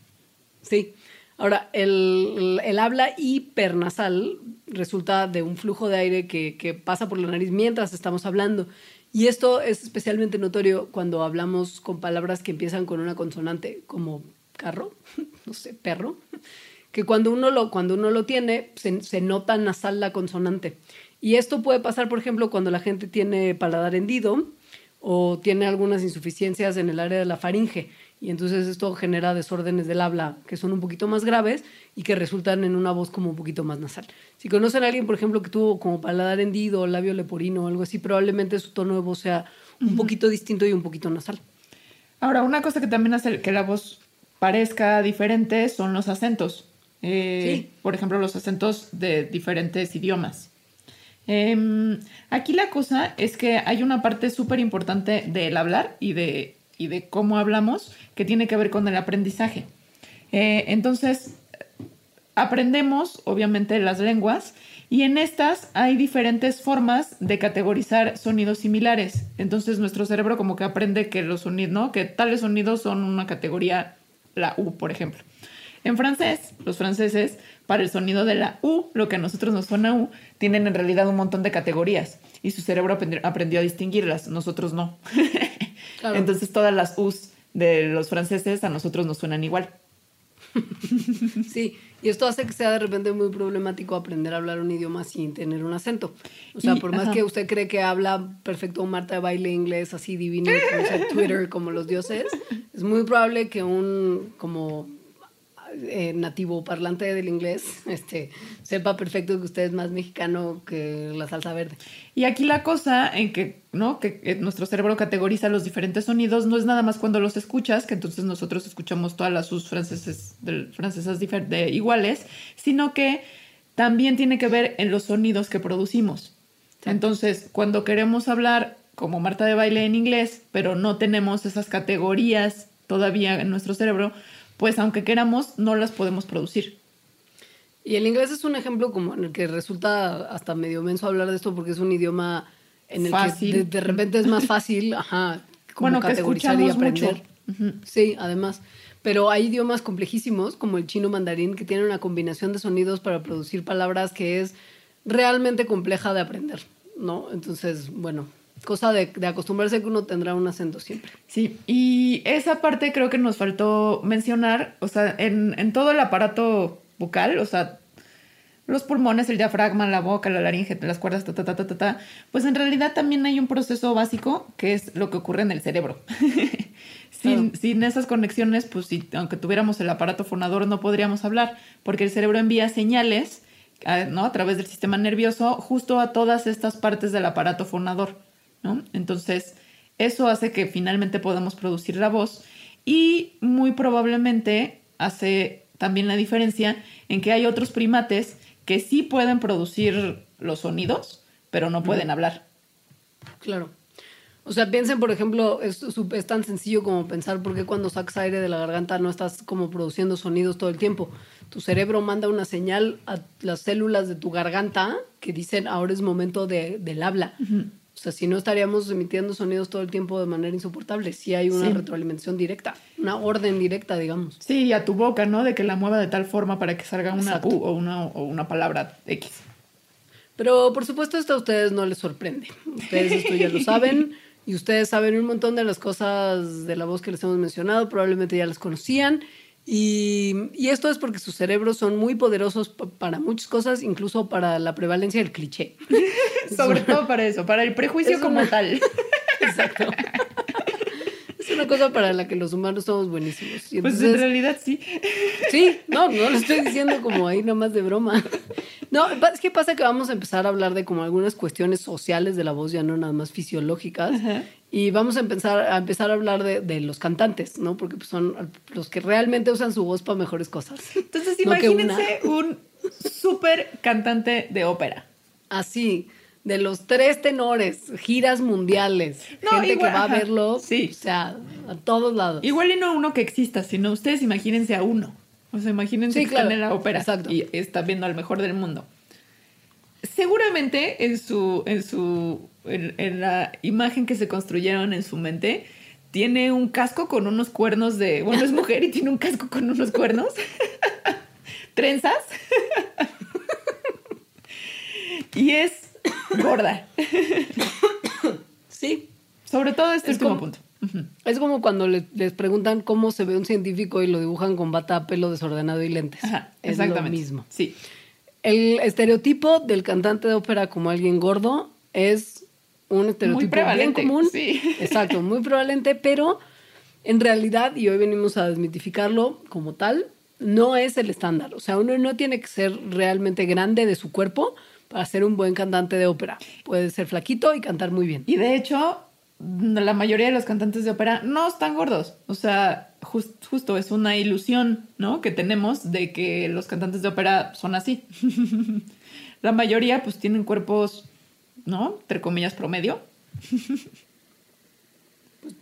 Sí. Ahora, el, el habla hipernasal resulta de un flujo de aire que, que pasa por la nariz mientras estamos hablando. Y esto es especialmente notorio cuando hablamos con palabras que empiezan con una consonante, como carro, <laughs> no sé, perro, que cuando uno lo, cuando uno lo tiene, se, se nota nasal la consonante. Y esto puede pasar, por ejemplo, cuando la gente tiene paladar hendido o tiene algunas insuficiencias en el área de la faringe. Y entonces esto genera desórdenes del habla que son un poquito más graves y que resultan en una voz como un poquito más nasal. Si conocen a alguien, por ejemplo, que tuvo como paladar hendido, labio leporino o algo así, probablemente su tono de voz sea un poquito distinto y un poquito nasal. Ahora, una cosa que también hace que la voz parezca diferente son los acentos. Eh, Sí. Por ejemplo, los acentos de diferentes idiomas. Em, aquí la cosa es que hay una parte súper importante del hablar y de, y de cómo hablamos que tiene que ver con el aprendizaje. Eh, entonces, aprendemos, obviamente, las lenguas y en estas hay diferentes formas de categorizar sonidos similares. Entonces, nuestro cerebro como que aprende que los sonidos, ¿no? Que tales sonidos son una categoría, la U, por ejemplo. En francés, los franceses, para el sonido de la U, lo que a nosotros nos suena U, tienen en realidad un montón de categorías y su cerebro aprendi- aprendió a distinguirlas, nosotros no. <laughs> Claro. Entonces todas las U's de los franceses a nosotros nos suenan igual. <laughs> Sí, y esto hace que sea de repente muy problemático aprender a hablar un idioma sin tener un acento. O sea, Y- por más ajá. que usted cree que habla perfecto Marta de baile inglés así divino, como Twitter como los dioses, es muy probable que un como eh, nativo parlante del inglés este, sepa perfecto que usted es más mexicano que la salsa verde. Y aquí la cosa en que, ¿no? Que nuestro cerebro categoriza los diferentes sonidos no es nada más cuando los escuchas, que entonces nosotros escuchamos todas las sus franceses, del- francesas de- iguales, sino que también tiene que ver en los sonidos que producimos. Entonces, cuando queremos hablar como Marta de baile en inglés, pero no tenemos esas categorías todavía en nuestro cerebro, pues aunque queramos, no las podemos producir. Y el inglés es un ejemplo como en el que resulta hasta medio menso hablar de esto porque es un idioma en el Fácil. que de, de repente es más fácil, ajá, como Bueno, que categorizar y aprender. mucho. Sí, además. Pero hay idiomas complejísimos como el chino mandarín que tienen una combinación de sonidos para producir palabras que es realmente compleja de aprender, ¿no? Entonces, bueno, cosa de, de acostumbrarse que uno tendrá un acento siempre. Sí, y esa parte creo que nos faltó mencionar, o sea, en, en todo el aparato bucal, o sea, los pulmones, el diafragma, la boca, la laringe, las cuerdas, ta, ta, ta, ta, ta, ta, pues en realidad también hay un proceso básico que es lo que ocurre en el cerebro. <laughs> sin, Claro. sin esas conexiones, pues si, aunque tuviéramos el aparato fonador no podríamos hablar, porque el cerebro envía señales a, ¿no? a través del sistema nervioso justo a todas estas partes del aparato fonador. ¿No? Entonces, eso hace que finalmente podamos producir la voz. Y muy probablemente hace también la diferencia en que hay otros primates que sí pueden producir los sonidos, pero no pueden hablar. Claro. O sea, piensen, por ejemplo, es tan sencillo como pensar por qué cuando sacas aire de la garganta no estás como produciendo sonidos todo el tiempo. Tu cerebro manda una señal a las células de tu garganta que dicen ahora es momento de- del habla. O sea, si no estaríamos emitiendo sonidos todo el tiempo de manera insoportable. Sí hay una Sí. retroalimentación directa, una orden directa, digamos. Sí, y a tu boca, ¿no? De que la mueva de tal forma para que salga una Exacto. U o una, o una palabra X. Pero por supuesto esto a ustedes no les sorprende. Ustedes esto ya lo saben y ustedes saben un montón de las cosas de la voz que les hemos mencionado, probablemente ya las conocían. Y, y esto es porque sus cerebros son muy poderosos pa- para muchas cosas, incluso para la prevalencia del cliché. <laughs> Sobre <laughs> todo para eso, para el prejuicio es como una- tal. <laughs> Exacto. Es una cosa para la que los humanos somos buenísimos. Y Pues entonces- en realidad sí. Sí, no, no lo estoy diciendo como ahí nomás de broma. No, es que pasa que vamos a empezar a hablar de como algunas cuestiones sociales de la voz, ya no nada más fisiológicas. Y vamos a empezar a empezar a hablar de, de los cantantes, ¿no? Porque pues, son los que realmente usan su voz para mejores cosas. Entonces No imagínense un súper cantante de ópera. Así, de los tres tenores, giras mundiales, No, gente igual, que va a verlo, sí. o sea, a todos lados. Igual y no uno que exista, sino ustedes imagínense a uno. O sea, imagínense Sí, que claro. están en la ópera Exacto. y está viendo al mejor del mundo. Seguramente en su, en su, en, en la imagen que se construyeron en su mente, tiene un casco con unos cuernos de, bueno, es mujer y tiene un casco con unos cuernos, <laughs> trenzas, <laughs> y es gorda. Sí, Sobre todo este Es último como- punto. Es como cuando le- les preguntan cómo se ve un científico y lo dibujan con bata, pelo desordenado y lentes. Ajá, es exactamente. lo mismo. Sí. El estereotipo del cantante de ópera como alguien gordo es un estereotipo bien prevalente, común. sí. Exacto, muy prevalente, pero en realidad, y hoy venimos a desmitificarlo como tal, no es el estándar. O sea, uno no tiene que ser realmente grande de su cuerpo para ser un buen cantante de ópera. Puede ser flaquito y cantar muy bien. Y de hecho, la mayoría de los cantantes de ópera no están gordos. O sea, jus- justo es una ilusión, ¿no? Que tenemos de que los cantantes de ópera son así. <laughs> la mayoría, pues, tienen cuerpos, ¿no? Entre comillas, promedio.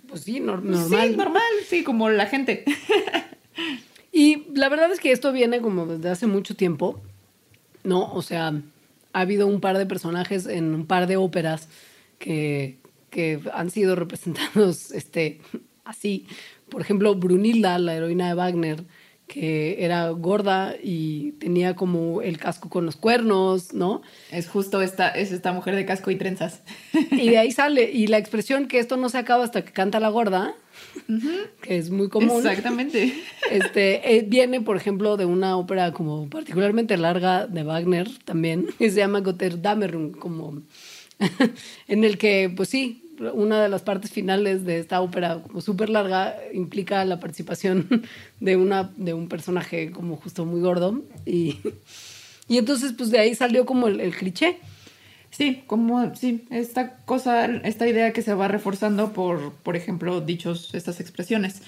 Pues sí, nor- Pues normal. Sí, normal, sí, como la gente. <laughs> Y la verdad es que esto viene como desde hace mucho tiempo, ¿no? O sea, ha habido un par de personajes en un par de óperas que, que han sido representados este, así. Por ejemplo, Brunilda, la heroína de Wagner, que era gorda y tenía como el casco con los cuernos, ¿no? Es justo esta, es esta mujer de casco y trenzas. Y de ahí <laughs> sale. Y la expresión que esto no se acaba hasta que canta la gorda, que es muy común. Exactamente. <laughs> Este, eh, viene, por ejemplo, de una ópera como particularmente larga de Wagner también, que se llama Götterdammerung, como <laughs> en el que, pues sí, una de las partes finales de esta ópera como súper larga implica la participación <laughs> de, una, de un personaje como justo muy gordo y, y entonces pues de ahí salió como el, el cliché. Sí, como, sí, esta cosa, esta idea que se va reforzando por, por ejemplo, dichos, estas expresiones.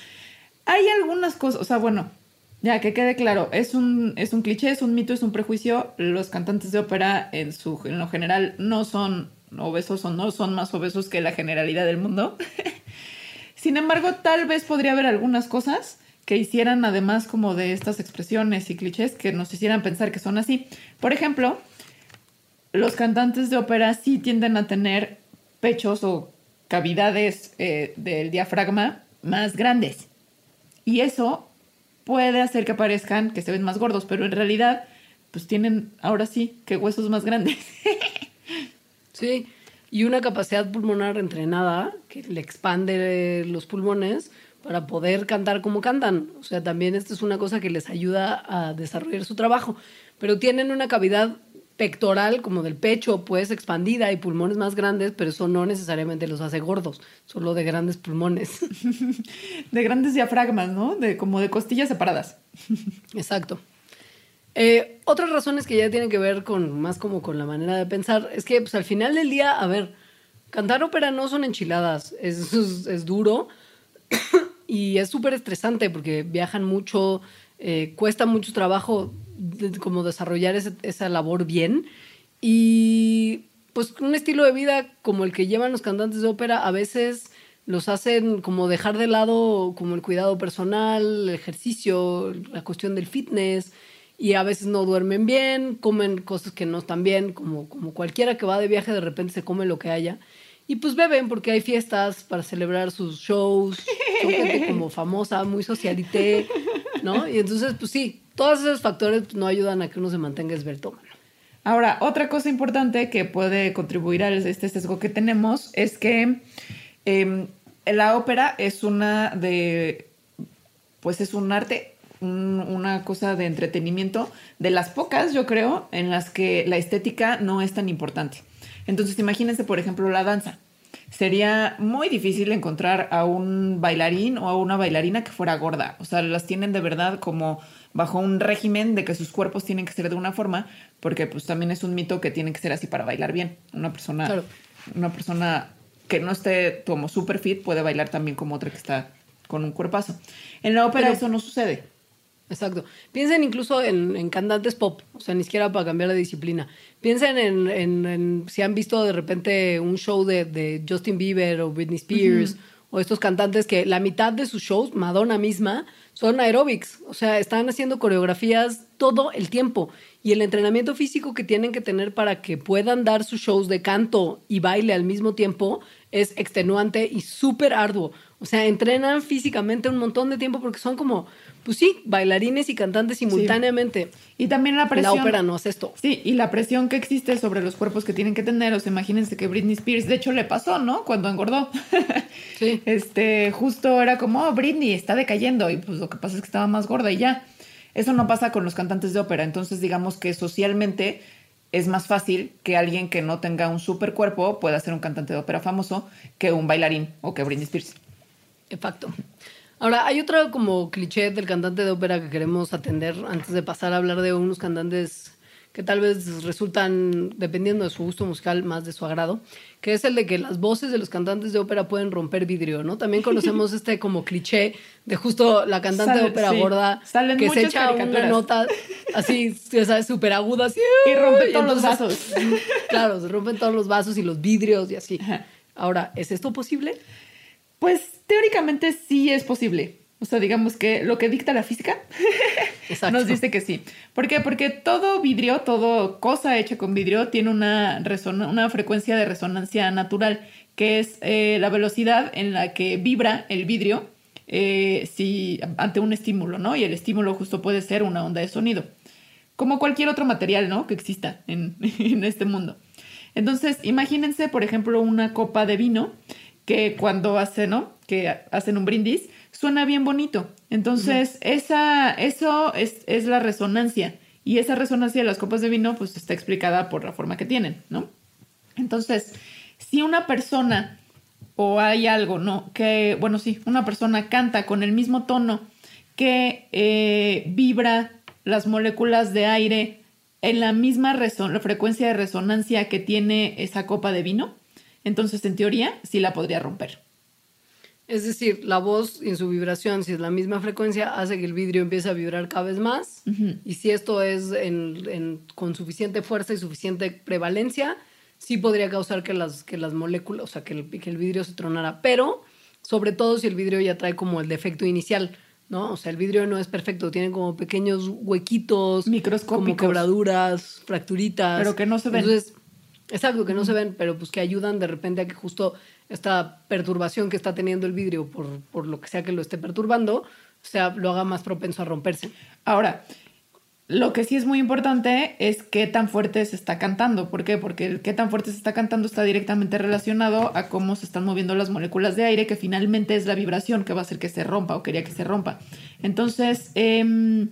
Hay algunas cosas, o sea, bueno, ya que quede claro, es un, es un cliché, es un mito, es un prejuicio. Los cantantes de ópera, en, su, en lo general, no son obesos o no son más obesos que la generalidad del mundo. <laughs> Sin embargo, tal vez podría haber algunas cosas que hicieran, además como de estas expresiones y clichés, que nos hicieran pensar que son así. Por ejemplo, los cantantes de ópera sí tienden a tener pechos o cavidades eh, del diafragma más grandes. Y eso puede hacer que parezcan que se ven más gordos, pero en realidad, pues tienen ahora sí que huesos más grandes. <laughs> Sí, y una capacidad pulmonar entrenada que le expande los pulmones para poder cantar como cantan. O sea, también esta es una cosa que les ayuda a desarrollar su trabajo. Pero tienen una cavidad pectoral como del pecho, pues expandida y pulmones más grandes, pero eso no necesariamente los hace gordos, solo de grandes pulmones. <laughs> de grandes diafragmas, ¿no? De, como de costillas separadas. Exacto. Eh, otras razones que ya tienen que ver con más como con la manera de pensar es que pues, al final del día, a ver, cantar ópera no son enchiladas, es, es, <laughs> es duro <coughs> y es súper estresante porque viajan mucho, eh, cuesta mucho trabajo de- como desarrollar ese- esa labor bien y pues un estilo de vida como el que llevan los cantantes de ópera a veces los hacen como dejar de lado como el cuidado personal, el ejercicio, la cuestión del fitness y a veces no duermen bien, comen cosas que no están bien, como, como cualquiera que va de viaje de repente se come lo que haya. Y pues beben porque hay fiestas para celebrar sus shows, son gente como famosa, muy socialité, ¿no? Y entonces, pues sí, todos esos factores no ayudan a que uno se mantenga esbeltómano. Ahora, otra cosa importante que puede contribuir a este sesgo que tenemos es que eh, la ópera es una de, pues es un arte, un- una cosa de entretenimiento, de las pocas, yo creo, en las que la estética no es tan importante. Entonces, imagínense, por ejemplo, la danza. Sería muy difícil encontrar a un bailarín o a una bailarina que fuera gorda. O sea, las tienen de verdad como bajo un régimen de que sus cuerpos tienen que ser de una forma, porque pues también es un mito que tiene que ser así para bailar bien. Una persona, Claro. una persona que no esté como super fit puede bailar también como otra que está con un cuerpazo. En la ópera Pero- eso no sucede. Exacto. Piensen incluso en, en cantantes pop, o sea, ni siquiera para cambiar de disciplina. Piensen en, en- en si han visto de repente un show de, de Justin Bieber o Britney Spears o estos cantantes que la mitad de sus shows, Madonna misma, son aerobics, o sea, están haciendo coreografías todo el tiempo y el entrenamiento físico que tienen que tener para que puedan dar sus shows de canto y baile al mismo tiempo es extenuante y súper arduo. O sea, entrenan físicamente un montón de tiempo porque son como, pues sí, bailarines y cantantes simultáneamente. Y también la La presión. ópera no hace esto. Sí, y la presión que existe sobre los cuerpos que tienen que tener. O sea, imagínense que Britney Spears, de hecho, le pasó, ¿no? Cuando engordó. <laughs> Sí. Este, justo era como, oh, Britney está decayendo. Y pues lo que pasa es que estaba más gorda y ya. Eso no pasa con los cantantes de ópera. Entonces, digamos que socialmente es más fácil que alguien que no tenga un super cuerpo pueda ser un cantante de ópera famoso que un bailarín o que Britney Spears. Exacto. Ahora, hay otro como cliché del cantante de ópera que queremos atender antes de pasar a hablar de unos cantantes que tal vez resultan, dependiendo de su gusto musical, más de su agrado, que es el de que las voces de los cantantes de ópera pueden romper vidrio, ¿no? También conocemos <laughs> este como cliché de justo la cantante de Sale- ópera sí. gorda Salen que se echa una nota así, <laughs> sabes, súper aguda, así, Y rompe todos los entonces- <laughs> Claro, se rompen todos los vasos y los vidrios y así. Ajá. Ahora, ¿es esto posible? Pues teóricamente sí es posible. O sea, digamos que lo que dicta la física <laughs> nos dice que sí. ¿Por qué? Porque todo vidrio, todo cosa hecha con vidrio tiene una, una frecuencia de resonancia natural, que es eh, la velocidad en la que vibra el vidrio eh, si, ante un estímulo, ¿no? Y el estímulo justo puede ser una onda de sonido. Como cualquier otro material, ¿no? Que exista en, <laughs> en este mundo. Entonces, imagínense, por ejemplo, una copa de vino que cuando hacen, ¿no? Que hacen un brindis, suena bien bonito. Entonces, esa, eso es, es la resonancia. Y esa resonancia de las copas de vino, pues está explicada por la forma que tienen, ¿no? Entonces, si una persona o hay algo, ¿no? Que, bueno, sí, una persona canta con el mismo tono que eh, vibra las moléculas de aire en la misma la frecuencia de resonancia que tiene esa copa de vino, entonces en teoría sí la podría romper. Es decir, la voz en su vibración, si es la misma frecuencia, hace que el vidrio empiece a vibrar cada vez más. Y si esto es en- en- con suficiente fuerza y suficiente prevalencia, sí podría causar que las, que las moléculas, o sea, que el, que el vidrio se tronara. Pero, sobre todo si el vidrio ya trae como el defecto inicial, ¿no? O sea, el vidrio no es perfecto, tiene como pequeños huequitos, Microscópicos. como quebraduras, fracturitas. Pero que no se ven. Entonces, Exacto, que no se ven, pero pues que ayudan de repente a que justo esta perturbación que está teniendo el vidrio por, por lo que sea que lo esté perturbando, sea, lo haga más propenso a romperse. Ahora, lo que sí es muy importante es qué tan fuerte se está cantando. ¿Por qué? Porque el qué tan fuerte se está cantando está directamente relacionado a cómo se están moviendo las moléculas de aire, que finalmente es la vibración que va a hacer que se rompa o quería que se rompa. Entonces, em,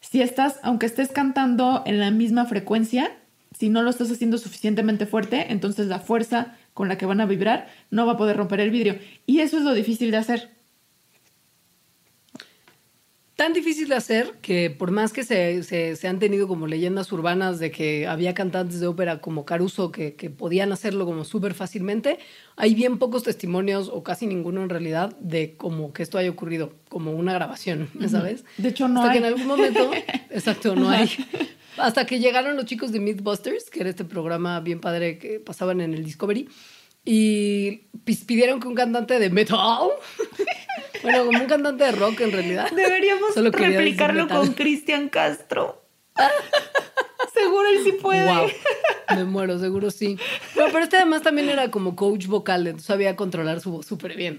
si estás, aunque estés cantando en la misma frecuencia, si no lo estás haciendo suficientemente fuerte, entonces la fuerza con la que van a vibrar no va a poder romper el vidrio. Y eso es lo difícil de hacer. tan difícil de hacer que por más que se, se- se han tenido como leyendas urbanas de que había cantantes de ópera como Caruso que, que podían hacerlo como súper fácilmente, hay bien pocos testimonios o casi ninguno en realidad de como que esto haya ocurrido, como una grabación, ¿ya ¿sabes? De hecho, no Hasta hay. que en algún momento, <laughs> exacto, no hay. Hasta que llegaron los chicos de Mythbusters, que era este programa bien padre que pasaban en el Discovery, y pidieron que un cantante de metal, <laughs> bueno, como un cantante de rock en realidad. Deberíamos Solo replicarlo con Cristian Castro. <laughs> Seguro él sí puede. Wow, me muero, seguro sí. No, pero este además también era como coach vocal, entonces sabía controlar su voz súper bien.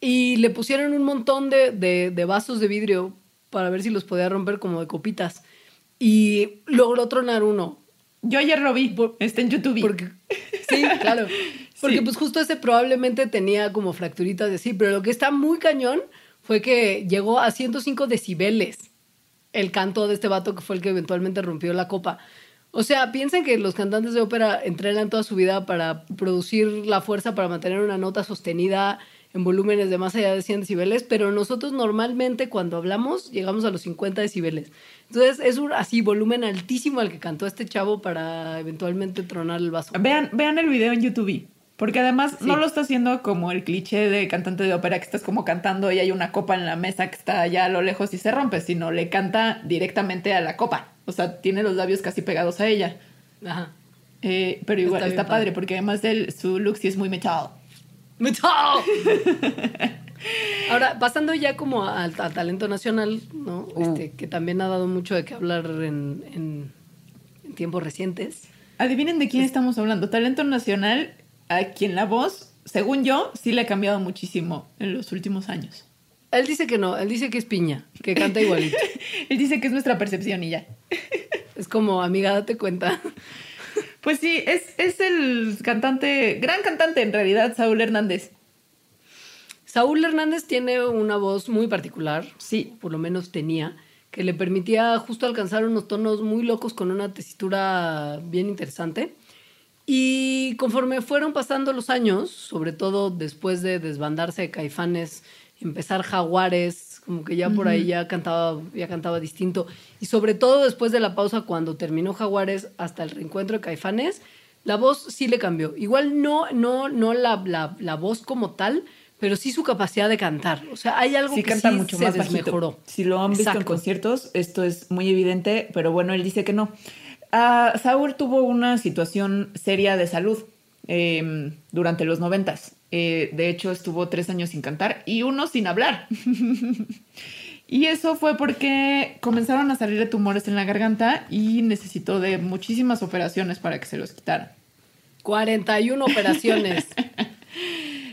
Y le pusieron un montón de, de- de vasos de vidrio para ver si los podía romper como de copitas. Y logró tronar uno. Yo ayer lo vi. Está en YouTube. Porque, sí, <laughs> claro. Porque Sí. pues justo ese probablemente tenía como fracturitas de sí, pero lo que está muy cañón fue que llegó a 105 decibeles el canto de este vato que fue el que eventualmente rompió la copa. O sea, piensen que los cantantes de ópera entrenan toda su vida para producir la fuerza para mantener una nota sostenida en volúmenes de más allá de 100 decibeles, pero nosotros normalmente cuando hablamos llegamos a los 50 decibeles. Entonces es un así volumen altísimo al que cantó este chavo para eventualmente tronar el vaso. Vean, vean el video en YouTube. Porque además Sí. no lo está haciendo como el cliché de cantante de ópera que estás como cantando y hay una copa en la mesa que está allá a lo lejos y se rompe, sino le canta directamente a la copa. O sea, tiene los labios casi pegados a ella. Ajá. Eh, pero igual Está está, padre, padre. porque además de él, su look sí es muy metal. <laughs> Ahora, pasando ya como al, al talento nacional, ¿no? Este, que también ha dado mucho de qué hablar en, en- en tiempos recientes. Adivinen de quién estamos hablando. Talento nacional, a quien la voz, según yo, sí le ha cambiado muchísimo en los últimos años. Él dice que no, él dice que es piña, que canta <laughs> igualito. Él dice que es nuestra percepción y ya. es como, amiga, date cuenta. Pues sí, es, es el cantante, gran cantante en realidad, Saúl Hernández. Saúl Hernández tiene una voz muy particular, Sí. por lo menos tenía, que le permitía justo alcanzar unos tonos muy locos con una tesitura bien interesante. Y conforme fueron pasando los años, sobre todo después de desbandarse de Caifanes, empezar Jaguares, como que ya por ahí ya cantaba, ya cantaba distinto. Y sobre todo después de la pausa, cuando terminó Jaguares hasta el reencuentro de Caifanes, la voz sí le cambió. Igual no, no, no la, la, la voz como tal, pero sí su capacidad de cantar. O sea, hay algo Sí que canta sí mucho se más desmejoró. Si lo han visto en conciertos, esto es muy evidente, pero bueno, él dice que no. Saúl tuvo una situación seria de salud eh, durante los noventas. Eh, de hecho, estuvo tres años sin cantar y uno sin hablar. <laughs> y eso fue porque comenzaron a salirle tumores en la garganta y necesitó de muchísimas operaciones para que se los quitaran. 41 operaciones. <laughs>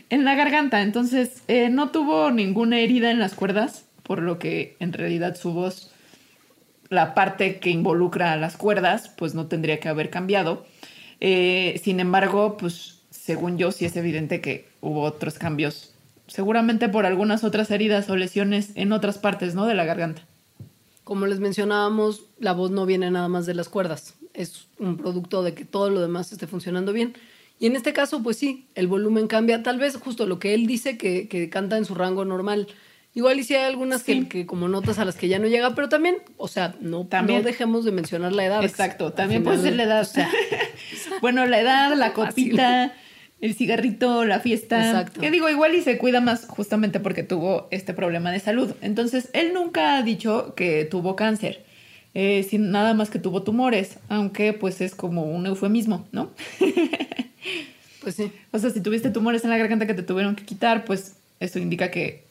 en la garganta. Entonces, eh, no tuvo ninguna herida en las cuerdas, por lo que en realidad su voz, la parte que involucra a las cuerdas, pues no tendría que haber cambiado. Eh, sin embargo, pues según yo sí es evidente que hubo otros cambios, seguramente por algunas otras heridas o lesiones en otras partes, ¿no? De la garganta. Como les mencionábamos, la voz no viene nada más de las cuerdas. Es un producto de que todo lo demás esté funcionando bien. Y en este caso, pues sí, el volumen cambia. Tal vez justo lo que él dice que, que canta en su rango normal. Igual y si hay algunas Sí. que, que como notas a las que ya no llega, pero también, o sea, no, También. no dejemos de mencionar la edad. Exacto, también puede ser la edad. o sea, <laughs> bueno, la edad, la <laughs> copita, el cigarrito, la fiesta. Exacto. Que digo, igual y se cuida más justamente porque tuvo este problema de salud. Entonces, él nunca ha dicho que tuvo cáncer. eh, sin nada más que tuvo tumores, aunque pues es como un eufemismo, ¿no? <laughs> pues sí. O sea, si tuviste tumores en la garganta que te tuvieron que quitar, pues eso indica que,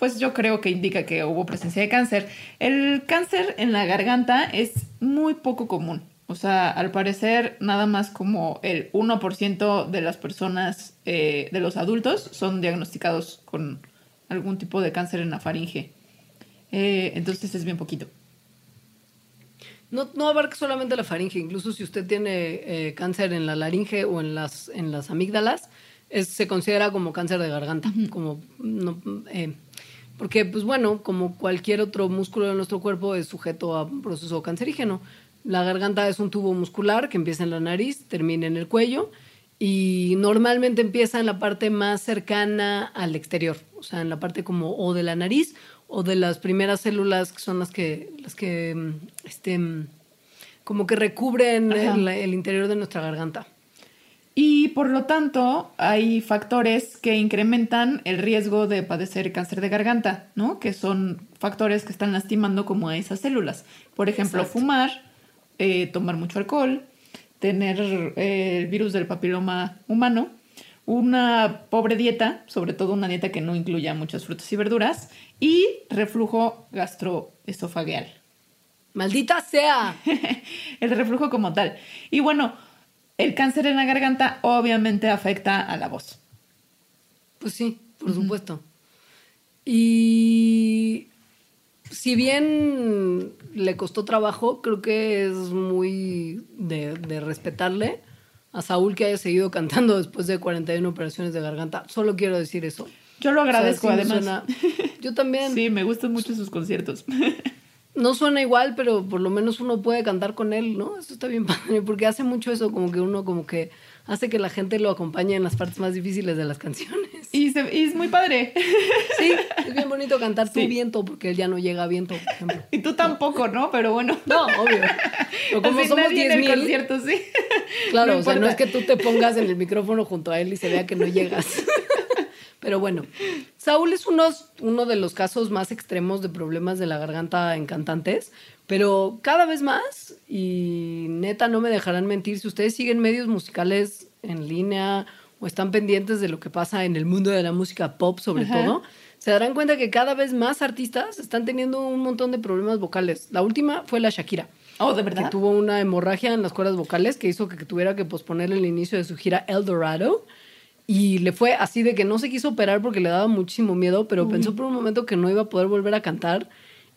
pues yo creo que indica que hubo presencia de cáncer. El cáncer en la garganta es muy poco común. O sea, al parecer nada más como el 1% de las personas, eh, de los adultos, son diagnosticados con algún tipo de cáncer en la faringe. Eh, entonces es bien poquito. No, no abarca solamente la faringe, incluso si usted tiene eh, cáncer en la laringe o en las, en las amígdalas, es- se considera como cáncer de garganta, como no, eh, porque pues bueno, como cualquier otro músculo de nuestro cuerpo es sujeto a un proceso cancerígeno. La garganta es un tubo muscular que empieza en la nariz, termina en el cuello y normalmente empieza en la parte más cercana al exterior, o sea, en la parte como o de la nariz o de las primeras células que son las que, las que mm, este, mm, como que recubren el, el interior de nuestra garganta. Y por lo tanto, hay factores que incrementan el riesgo de padecer cáncer de garganta, ¿no? Que son factores que están lastimando como a esas células. Por ejemplo, Exacto. fumar, eh, tomar mucho alcohol, tener eh, el virus del papiloma humano, una pobre dieta, sobre todo una dieta que no incluya muchas frutas y verduras, y reflujo gastroesofageal. ¡Maldita sea! <laughs> el reflujo como tal. Y bueno, el cáncer en la garganta obviamente afecta a la voz. Pues sí, por supuesto. Y si bien le costó trabajo, creo que es muy de, de respetarle a Saúl que haya seguido cantando después de 41 operaciones de garganta. Solo quiero decir eso. Yo lo O sea, agradezco sí además. suena- yo también. Sí, me gustan mucho sus conciertos. <laughs> No suena igual, pero por lo menos uno puede cantar con él, ¿no? Eso está bien padre, porque hace mucho eso, como que uno como que hace que la gente lo acompañe en las partes más difíciles de las canciones. y, se- y es muy padre. Sí, es bien bonito cantar tu Sí. viento, porque él ya no llega a viento, por ejemplo. y tú tampoco, ¿no? Pero bueno. No, obvio. Pero como Así somos nadie en el 10.000, concierto, sí. claro, No o sea, no es que tú te pongas en el micrófono junto a él y se vea que no llegas. Pero bueno, Saúl es unos, uno de los casos más extremos de problemas de la garganta en cantantes, pero cada vez más, y neta no me dejarán mentir, si ustedes siguen medios musicales en línea o están pendientes de lo que pasa en el mundo de la música pop sobre Ajá. todo, se darán cuenta que cada vez más artistas están teniendo un montón de problemas vocales. La última fue la Shakira Oh, de que verdad. tuvo una hemorragia en las cuerdas vocales que hizo que, que tuviera que posponer el inicio de su gira El Dorado. Y le fue así de que no se quiso operar porque le daba muchísimo miedo, pero pensó por un momento que no iba a poder volver a cantar.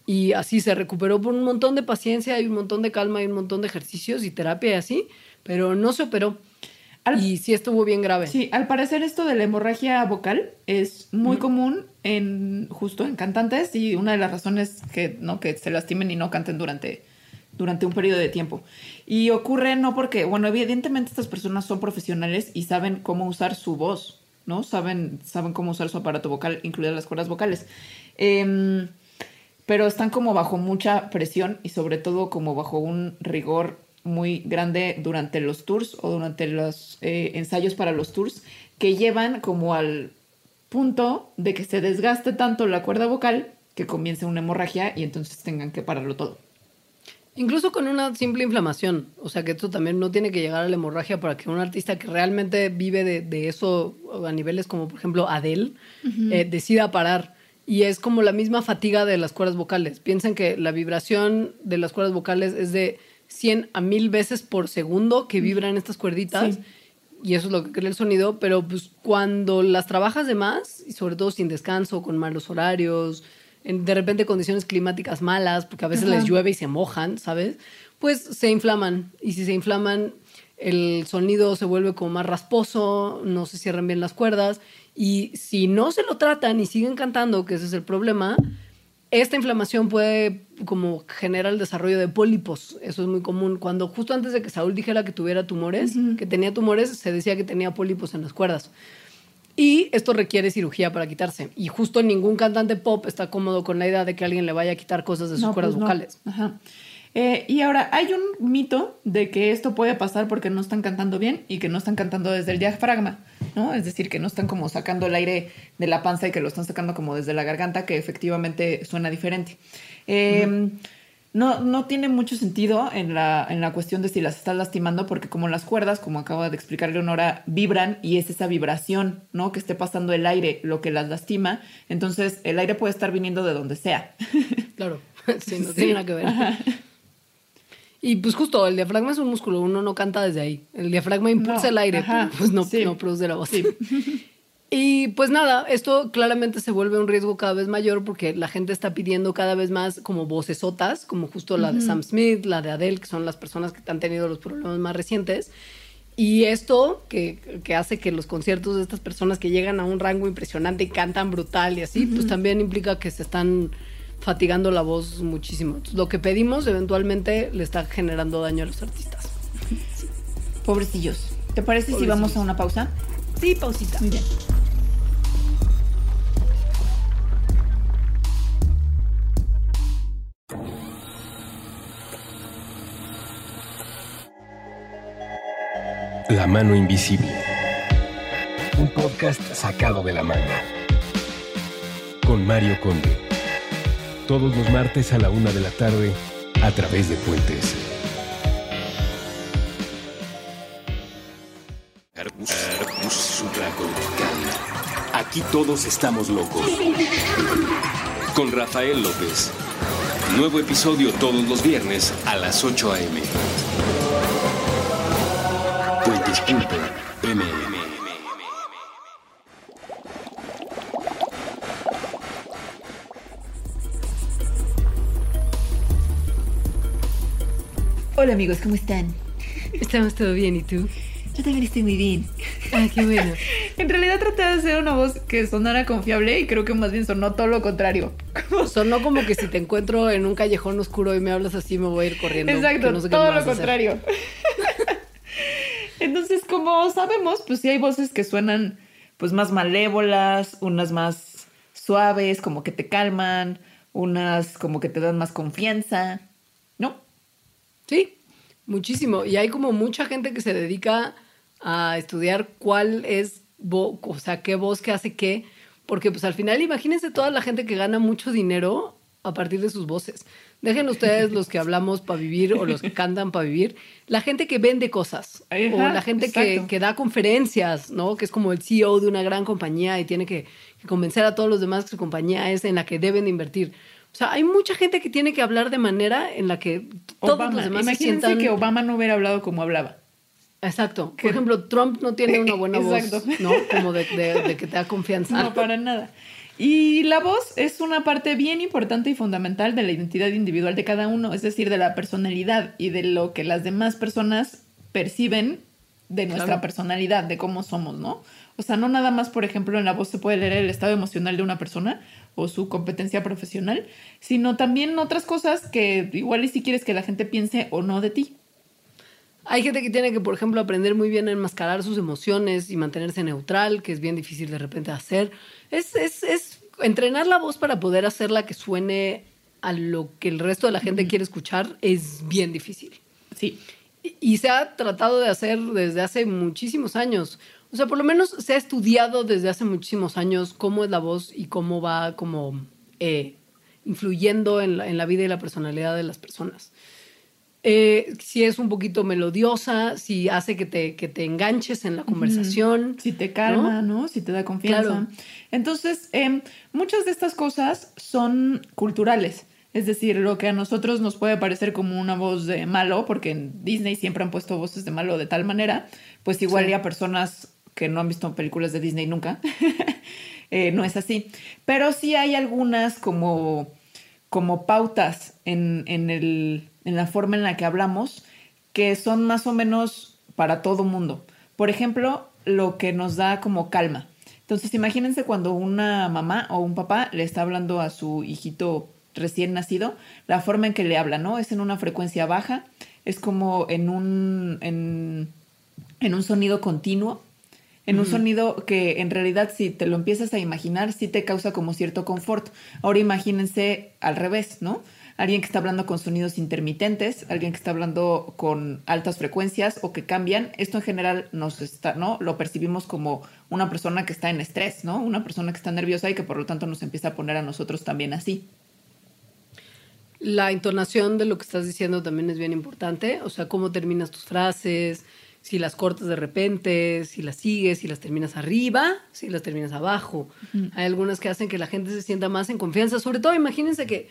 Y así se recuperó por un montón de paciencia y un montón de calma y un montón de ejercicios y terapia y así, pero no se operó. Al- Y sí estuvo bien grave. Sí, al parecer esto de la hemorragia vocal es muy común en justo en cantantes y una de las razones que no que se lastimen y no canten durante durante un periodo de tiempo. Y ocurre no porque, bueno, evidentemente estas personas son profesionales y saben cómo usar su voz, ¿no? Saben, saben cómo usar su aparato vocal, incluidas las cuerdas vocales. Em, pero están como bajo mucha presión y sobre todo como bajo un rigor muy grande durante los tours o durante los eh, ensayos para los tours que llevan como al punto de que se desgaste tanto la cuerda vocal que comience una hemorragia y entonces tengan que pararlo todo. Incluso con una simple inflamación. O sea que esto también no tiene que llegar a la hemorragia para que un artista que realmente vive de, de eso a niveles como por ejemplo Adele eh, decida parar. Y es como la misma fatiga de las cuerdas vocales. Piensen que la vibración de las cuerdas vocales es de 100 a 1000 veces por segundo que vibran estas cuerditas. Sí. Y eso es lo que crea el sonido. Pero pues cuando las trabajas de más, y sobre todo sin descanso, con malos horarios, en de repente condiciones climáticas malas, porque a veces Ajá. les llueve y se mojan, ¿sabes? Pues se inflaman. Y si se inflaman, el sonido se vuelve como más rasposo, no se cierran bien las cuerdas. Y si no se lo tratan y siguen cantando, que ese es el problema, esta inflamación puede como generar el desarrollo de pólipos. Eso es muy común. Cuando justo antes de que Saúl dijera que tuviera tumores, que tenía tumores, se decía que tenía pólipos en las cuerdas. Y esto requiere cirugía para quitarse. Y justo ningún cantante pop está cómodo con la idea de que alguien le vaya a quitar cosas de sus No, cuerdas pues no. vocales. Ajá. Eh, y ahora, hay un mito de que esto puede pasar porque no están cantando bien y que no están cantando desde el diafragma, ¿no? Es decir, que no están como sacando el aire de la panza y que lo están sacando como desde la garganta, que efectivamente suena diferente. Eh, no, no tiene mucho sentido en la, en la cuestión de si las estás lastimando, porque como las cuerdas, como acaba de explicar Leonora, vibran y es esa vibración, ¿no? Que esté pasando el aire lo que las lastima. Entonces, el aire puede estar viniendo de donde sea. <laughs> Claro, <laughs> sí, no tiene nada que ver. Y pues justo, el diafragma es un músculo, uno no canta desde ahí. El diafragma impulsa No, el aire, ajá, pues no, sí. no produce la voz. <laughs> Y pues nada, esto claramente se vuelve un riesgo cada vez mayor porque la gente está pidiendo cada vez más como vocesotas, como justo la de Sam Smith, la de Adele, que son las personas que han tenido los problemas más recientes. Y esto que, que hace que los conciertos de estas personas que llegan a un rango impresionante y cantan brutal y así, pues también implica que se están fatigando la voz muchísimo. Entonces, lo que pedimos eventualmente le está generando daño a los artistas. Pobrecillos. ¿Te parece si vamos a una pausa? Sí, pausita. Muy. La mano invisible. Un podcast sacado de la manga. Con Mario Conde. Todos los martes a la una de la tarde a través de Puentes. Aquí todos estamos locos. Con Rafael López. Nuevo episodio todos los viernes a las 8 a.m. Puentes.mm. Hola amigos, ¿cómo están? Estamos todo bien, ¿y tú? Yo también estoy muy bien. Ah, qué bueno. <laughs> En realidad traté de hacer una voz que sonara confiable y creo que más bien sonó todo lo contrario. <laughs> Sonó como que si te encuentro en un callejón oscuro y me hablas así, me voy a ir corriendo. Exacto, no sé todo lo a contrario. <laughs> Entonces, como sabemos, pues sí hay voces que suenan pues más malévolas, unas más suaves, como que te calman, unas como que te dan más confianza, ¿no? Sí, muchísimo. Y hay como mucha gente que se dedica a estudiar cuál es, o sea, qué voz que hace qué. Porque pues al final imagínense toda la gente que gana mucho dinero a partir de sus voces. Dejen ustedes los que hablamos para vivir o los que cantan para vivir. La gente que vende cosas Ajá, o la gente que, que da conferencias, ¿no? Que es como el CEO de una gran compañía y tiene que, que convencer a todos los demás que su compañía es en la que deben de invertir. O sea, hay mucha gente que tiene que hablar de manera en la que todos Obama. los demás se Imagínense sientan... que Obama no hubiera hablado como hablaba. Exacto. Por ejemplo, Trump no tiene una buena Exacto. voz, ¿no? Como de, de- de que te da confianza. No, para nada. Y la voz es una parte bien importante y fundamental de la identidad individual de cada uno, es decir, de la personalidad y de lo que las demás personas perciben de nuestra Claro. personalidad, de cómo somos, ¿no? O sea, no nada más, por ejemplo, en la voz se puede leer el estado emocional de una persona o su competencia profesional, sino también otras cosas que igual y si quieres que la gente piense o no de ti. Hay gente que tiene que, por ejemplo, aprender muy bien a enmascarar sus emociones y mantenerse neutral, que es bien difícil de repente hacer. Es, es, es entrenar la voz para poder hacerla que suene a lo que el resto de la gente quiere escuchar es bien difícil. Sí. Y- Y se ha tratado de hacer desde hace muchísimos años. O sea, por lo menos se ha estudiado desde hace muchísimos años cómo es la voz y cómo va como eh, influyendo en la, en la vida y la personalidad de las personas. Eh, si es un poquito melodiosa, si hace que te, que te enganches en la conversación. Si te calma, ¿no? Si te da confianza. Claro. Entonces, em, muchas de estas cosas son culturales. Es decir, lo que a nosotros nos puede parecer como una voz de malo, porque en Disney siempre han puesto voces de malo de tal manera, pues igual Sí. y a personas que no han visto películas de Disney nunca, <laughs> eh, no es así. Pero sí hay algunas como, como pautas en, en, el, en la forma en la que hablamos que son más o menos para todo mundo. Por ejemplo, lo que nos da como calma. Entonces, imagínense cuando una mamá o un papá le está hablando a su hijito recién nacido, la forma en que le habla, ¿no? Es en una frecuencia baja, es como en un, en, en un sonido continuo, en un sonido que en realidad si te lo empiezas a imaginar, sí te causa como cierto confort. Ahora imagínense al revés, ¿no? Alguien que está hablando con sonidos intermitentes, alguien que está hablando con altas frecuencias o que cambian, esto en general nos está, ¿no? Lo percibimos como una persona que está en estrés, ¿no? Una persona que está nerviosa y que por lo tanto nos empieza a poner a nosotros también así. La entonación de lo que estás diciendo también es bien importante. O sea, cómo terminas tus frases, si las cortas de repente, si las sigues, si las terminas arriba, si las terminas abajo. Hay algunas que hacen que la gente se sienta más en confianza. Sobre todo, imagínense que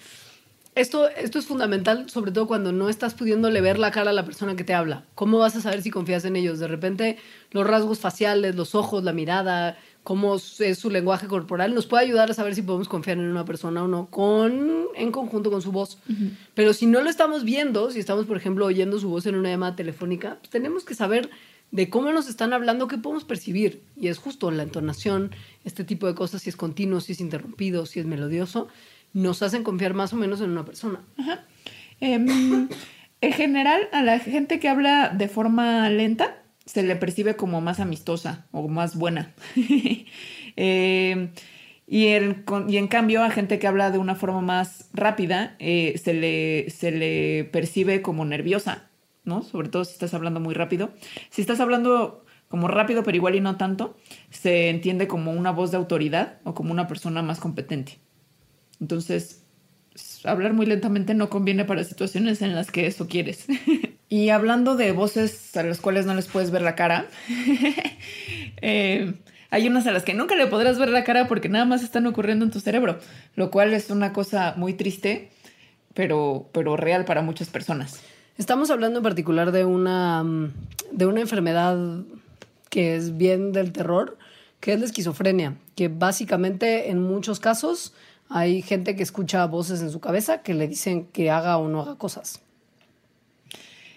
esto, esto es fundamental, sobre todo cuando no estás pudiéndole ver la cara a la persona que te habla. ¿Cómo vas a saber si confías en ellos? De repente, los rasgos faciales, los ojos, la mirada, cómo es su lenguaje corporal, nos puede ayudar a saber si podemos confiar en una persona o no, con, en conjunto con su voz. Pero si no lo estamos viendo, si estamos, por ejemplo, oyendo su voz en una llamada telefónica, pues tenemos que saber de cómo nos están hablando, qué podemos percibir. Y es justo la entonación, este tipo de cosas, si es continuo, si es interrumpido, si es melodioso, nos hacen confiar más o menos en una persona. Em, <laughs> en general, a la gente que habla de forma lenta se le percibe como más amistosa o más buena. <laughs> Em, y, en, cambio, a gente que habla de una forma más rápida eh, se, le, se le percibe como nerviosa. ¿no? Sobre todo si estás hablando muy rápido. Si estás hablando como rápido, pero igual y no tanto, se entiende como una voz de autoridad o como una persona más competente. Entonces, hablar muy lentamente no conviene para situaciones en las que eso quieres. <laughs> y hablando de voces a las cuales no les puedes ver la cara, <laughs> eh, hay unas a las que nunca le podrás ver la cara porque nada más están ocurriendo en tu cerebro, lo cual es una cosa muy triste, pero, pero real para muchas personas. Estamos hablando en particular de una, mm, de una enfermedad que es bien del terror, que es la esquizofrenia, que básicamente en muchos casos hay gente que escucha voces en su cabeza que le dicen que haga o no haga cosas.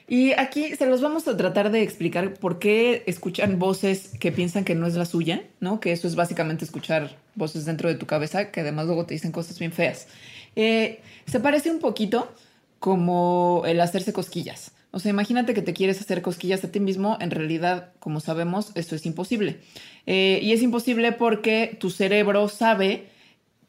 Y aquí se los vamos a tratar de explicar por qué escuchan voces que piensan que no es la suya, ¿no? Que eso es básicamente escuchar voces dentro de tu cabeza que además luego te dicen cosas bien feas. Eh, se parece un poquito como el hacerse cosquillas. O sea, imagínate que te quieres hacer cosquillas a ti mismo. En realidad, como sabemos, eso es imposible. Eh, y es imposible porque tu cerebro sabe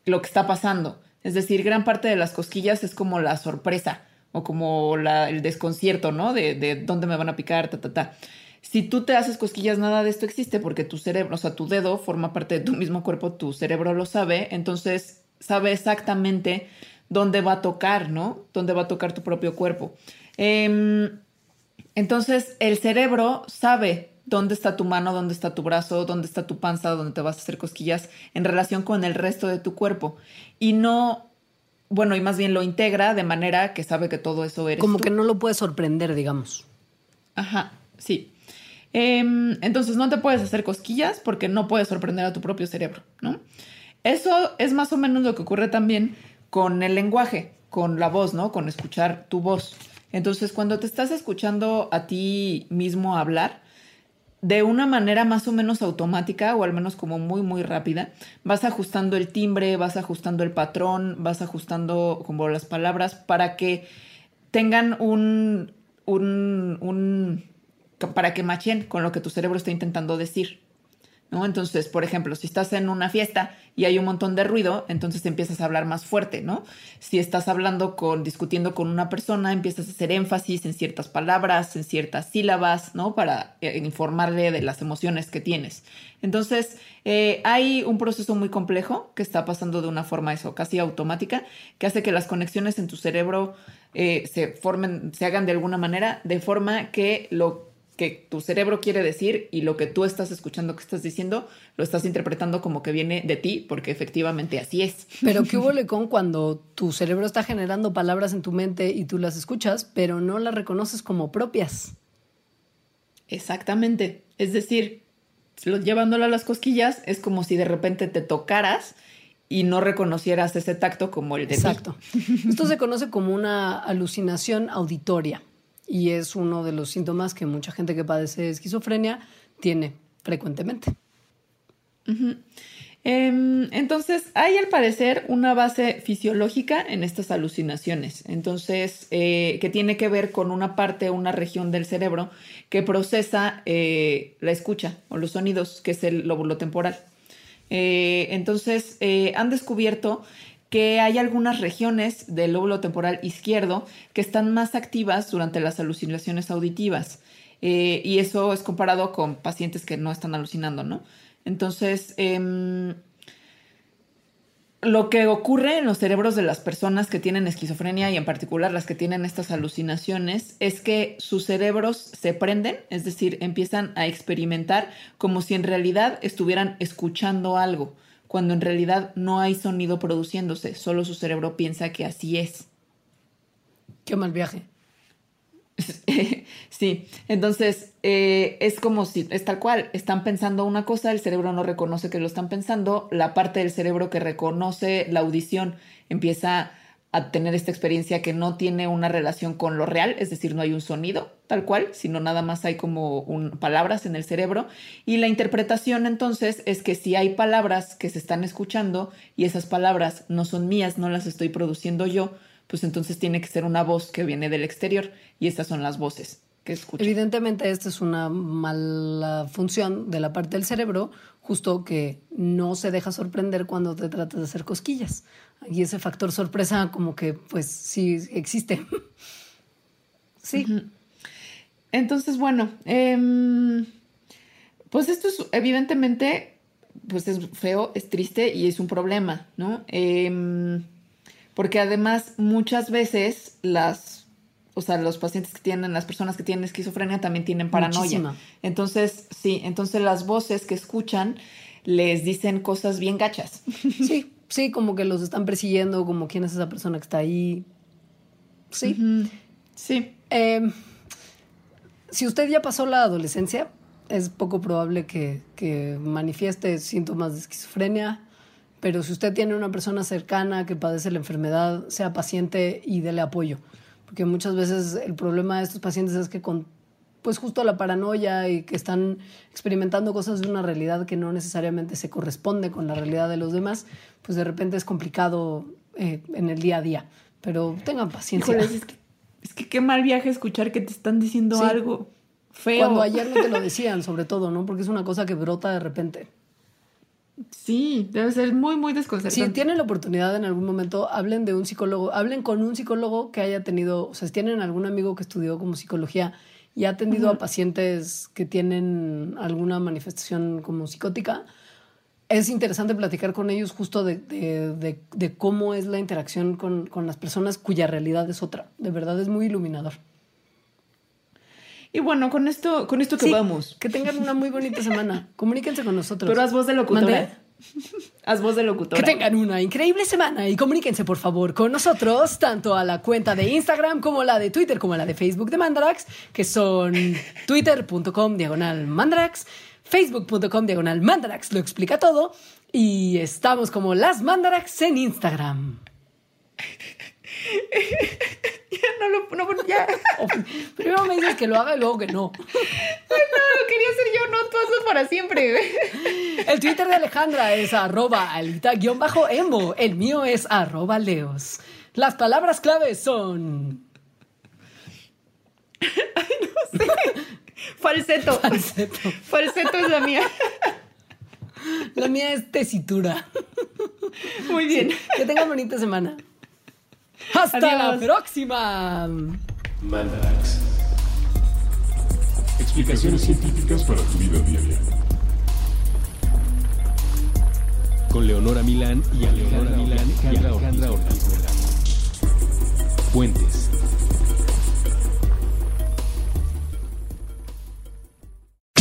lo que está pasando. Es decir, gran parte de las cosquillas es como la sorpresa o como el desconcierto, ¿no? De, de, dónde me van a picar, ta, ta, ta. Si tú te haces cosquillas, nada de esto existe porque tu cerebro, o sea, tu dedo forma parte de tu mismo cuerpo, tu cerebro lo sabe, entonces sabe exactamente dónde va a tocar, ¿no? Dónde va a tocar tu propio cuerpo. Em, entonces, el cerebro sabe dónde está tu mano, dónde está tu brazo, dónde está tu panza, dónde te vas a hacer cosquillas en relación con el resto de tu cuerpo. Y no, bueno, y más bien lo integra de manera que sabe que todo eso eres. Como tú. que no lo puede sorprender, digamos. Ajá, sí. Eh, entonces no te puedes hacer cosquillas porque no puedes sorprender a tu propio cerebro, ¿no? Eso es más o menos lo que ocurre también con el lenguaje, con la voz, ¿no? Con escuchar tu voz. Entonces, cuando te estás escuchando a ti mismo hablar, de una manera más o menos automática o al menos como muy muy rápida, vas ajustando el timbre, vas ajustando el patrón, vas ajustando como las palabras para que tengan un, un, un para que machen con lo que tu cerebro está intentando decir. Entonces, por ejemplo, si estás en una fiesta y hay un montón de ruido, entonces empiezas a hablar más fuerte, ¿no? Si estás hablando con, discutiendo con una persona, empiezas a hacer énfasis en ciertas palabras, en ciertas sílabas, ¿no? Para eh, informarle de las emociones que tienes. Entonces, eh, hay un proceso muy complejo que está pasando de una forma eso, casi automática, que hace que las conexiones en tu cerebro eh, se formen, se hagan de alguna manera, de forma que lo que tu cerebro quiere decir y lo que tú estás escuchando que estás diciendo, lo estás interpretando como que viene de ti, porque efectivamente así es. Pero ¿qué <laughs> hubo con cuando tu cerebro está generando palabras en tu mente y tú las escuchas, pero no las reconoces como propias? Exactamente. Es decir, llevándolo a las cosquillas, es como si de repente te tocaras y no reconocieras ese tacto como el de Exacto. Ti. Esto se conoce como una alucinación auditoria y es uno de los síntomas que mucha gente que padece esquizofrenia tiene frecuentemente. Eh, entonces, hay al parecer una base fisiológica en estas alucinaciones, entonces, eh, que tiene que ver con una parte, una región del cerebro que procesa eh, la escucha o los sonidos, que es el lóbulo temporal. Eh, entonces, han descubierto que hay algunas regiones del lóbulo temporal izquierdo que están más activas durante las alucinaciones auditivas. Eh, y eso es comparado con pacientes que no están alucinando, ¿no? Entonces, eh, lo que ocurre en los cerebros de las personas que tienen esquizofrenia y en particular las que tienen estas alucinaciones es que sus cerebros se prenden, es decir, empiezan a experimentar como si en realidad estuvieran escuchando algo cuando en realidad no hay sonido produciéndose, solo su cerebro piensa que así es. Qué mal viaje. <laughs> sí, entonces eh, es como si es tal cual, están pensando una cosa, el cerebro no reconoce que lo están pensando, la parte del cerebro que reconoce la audición empieza a tener esta experiencia que no tiene una relación con lo real, es decir, no hay un sonido tal cual, sino nada más hay como un, palabras en el cerebro. Y la interpretación entonces es que si hay palabras que se están escuchando y esas palabras no son mías, no las estoy produciendo yo, pues entonces tiene que ser una voz que viene del exterior y estas son las voces que escucho. Evidentemente esta es una mala función de la parte del cerebro, justo que no se deja sorprender cuando te tratas de hacer cosquillas. Y ese factor sorpresa como que pues sí existe. <laughs> sí. Uh -huh. Entonces, bueno, em, pues esto es evidentemente, pues es feo, es triste y es un problema, ¿no? Em, porque además muchas veces las, o sea, los pacientes que tienen, las personas que tienen esquizofrenia también tienen paranoia. Muchísima. Entonces, sí, entonces las voces que escuchan les dicen cosas bien gachas. <laughs> Sí, sí, como que los están persiguiendo, como quién es esa persona que está ahí. Sí. Sí. Eh, si usted ya pasó la adolescencia, es poco probable que, que manifieste síntomas de esquizofrenia, pero si usted tiene una persona cercana que padece la enfermedad, sea paciente y dele apoyo. Porque muchas veces el problema de estos pacientes es que con pues justo la paranoia y que están experimentando cosas de una realidad que no necesariamente se corresponde con la realidad de los demás, pues de repente es complicado eh, en el día a día. Pero tengan paciencia. Es que, es que qué mal viaje escuchar que te están diciendo Sí. algo feo. Cuando ayer no te lo decían, sobre todo, ¿no? Porque es una cosa que brota de repente. Sí, debe ser muy, muy desconcertante. Si tienen la oportunidad en algún momento, hablen de un psicólogo, hablen con un psicólogo que haya tenido, o sea, si tienen algún amigo que estudió como psicología y ha atendido a pacientes que tienen alguna manifestación como psicótica, es interesante platicar con ellos justo de, de- de- de cómo es la interacción con, con las personas cuya realidad es otra. De verdad es muy iluminador. Y bueno, con esto, con esto que Sí, vamos. Que tengan una muy bonita semana. <laughs> Comuníquense con nosotros. Pero haz voz de locutora. ¿Mande? Haz voz de locutora. Que tengan una increíble semana y comuníquense por favor con nosotros, tanto a la cuenta de Instagram como la de Twitter, como la de Facebook de Mandarax, que son <laughs> twitter.com diagonal Mandarax, facebook.com diagonal Mandarax, lo explica todo, y estamos como las Mandarax en Instagram. <laughs> <laughs> No lo, no, ya. Primero me dices que lo haga y luego que no. <laughs> No, lo quería hacer yo, no, tú hazlo para siempre. <laughs> El Twitter de Alejandra es arroba alita-emo, el mío es arroba leos. Las palabras claves son... Falseto. Falseto. Falseto es la mía. La mía es tesitura. Muy bien. Que tengan bonita semana. Hasta la próxima. Mandarax. Explicaciones científicas para tu vida diaria. Con Leonora Milán y Alejandra Milán y Alejandra Ortiz. Puentes.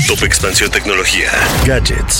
Top Expansión Tecnología. Gadgets.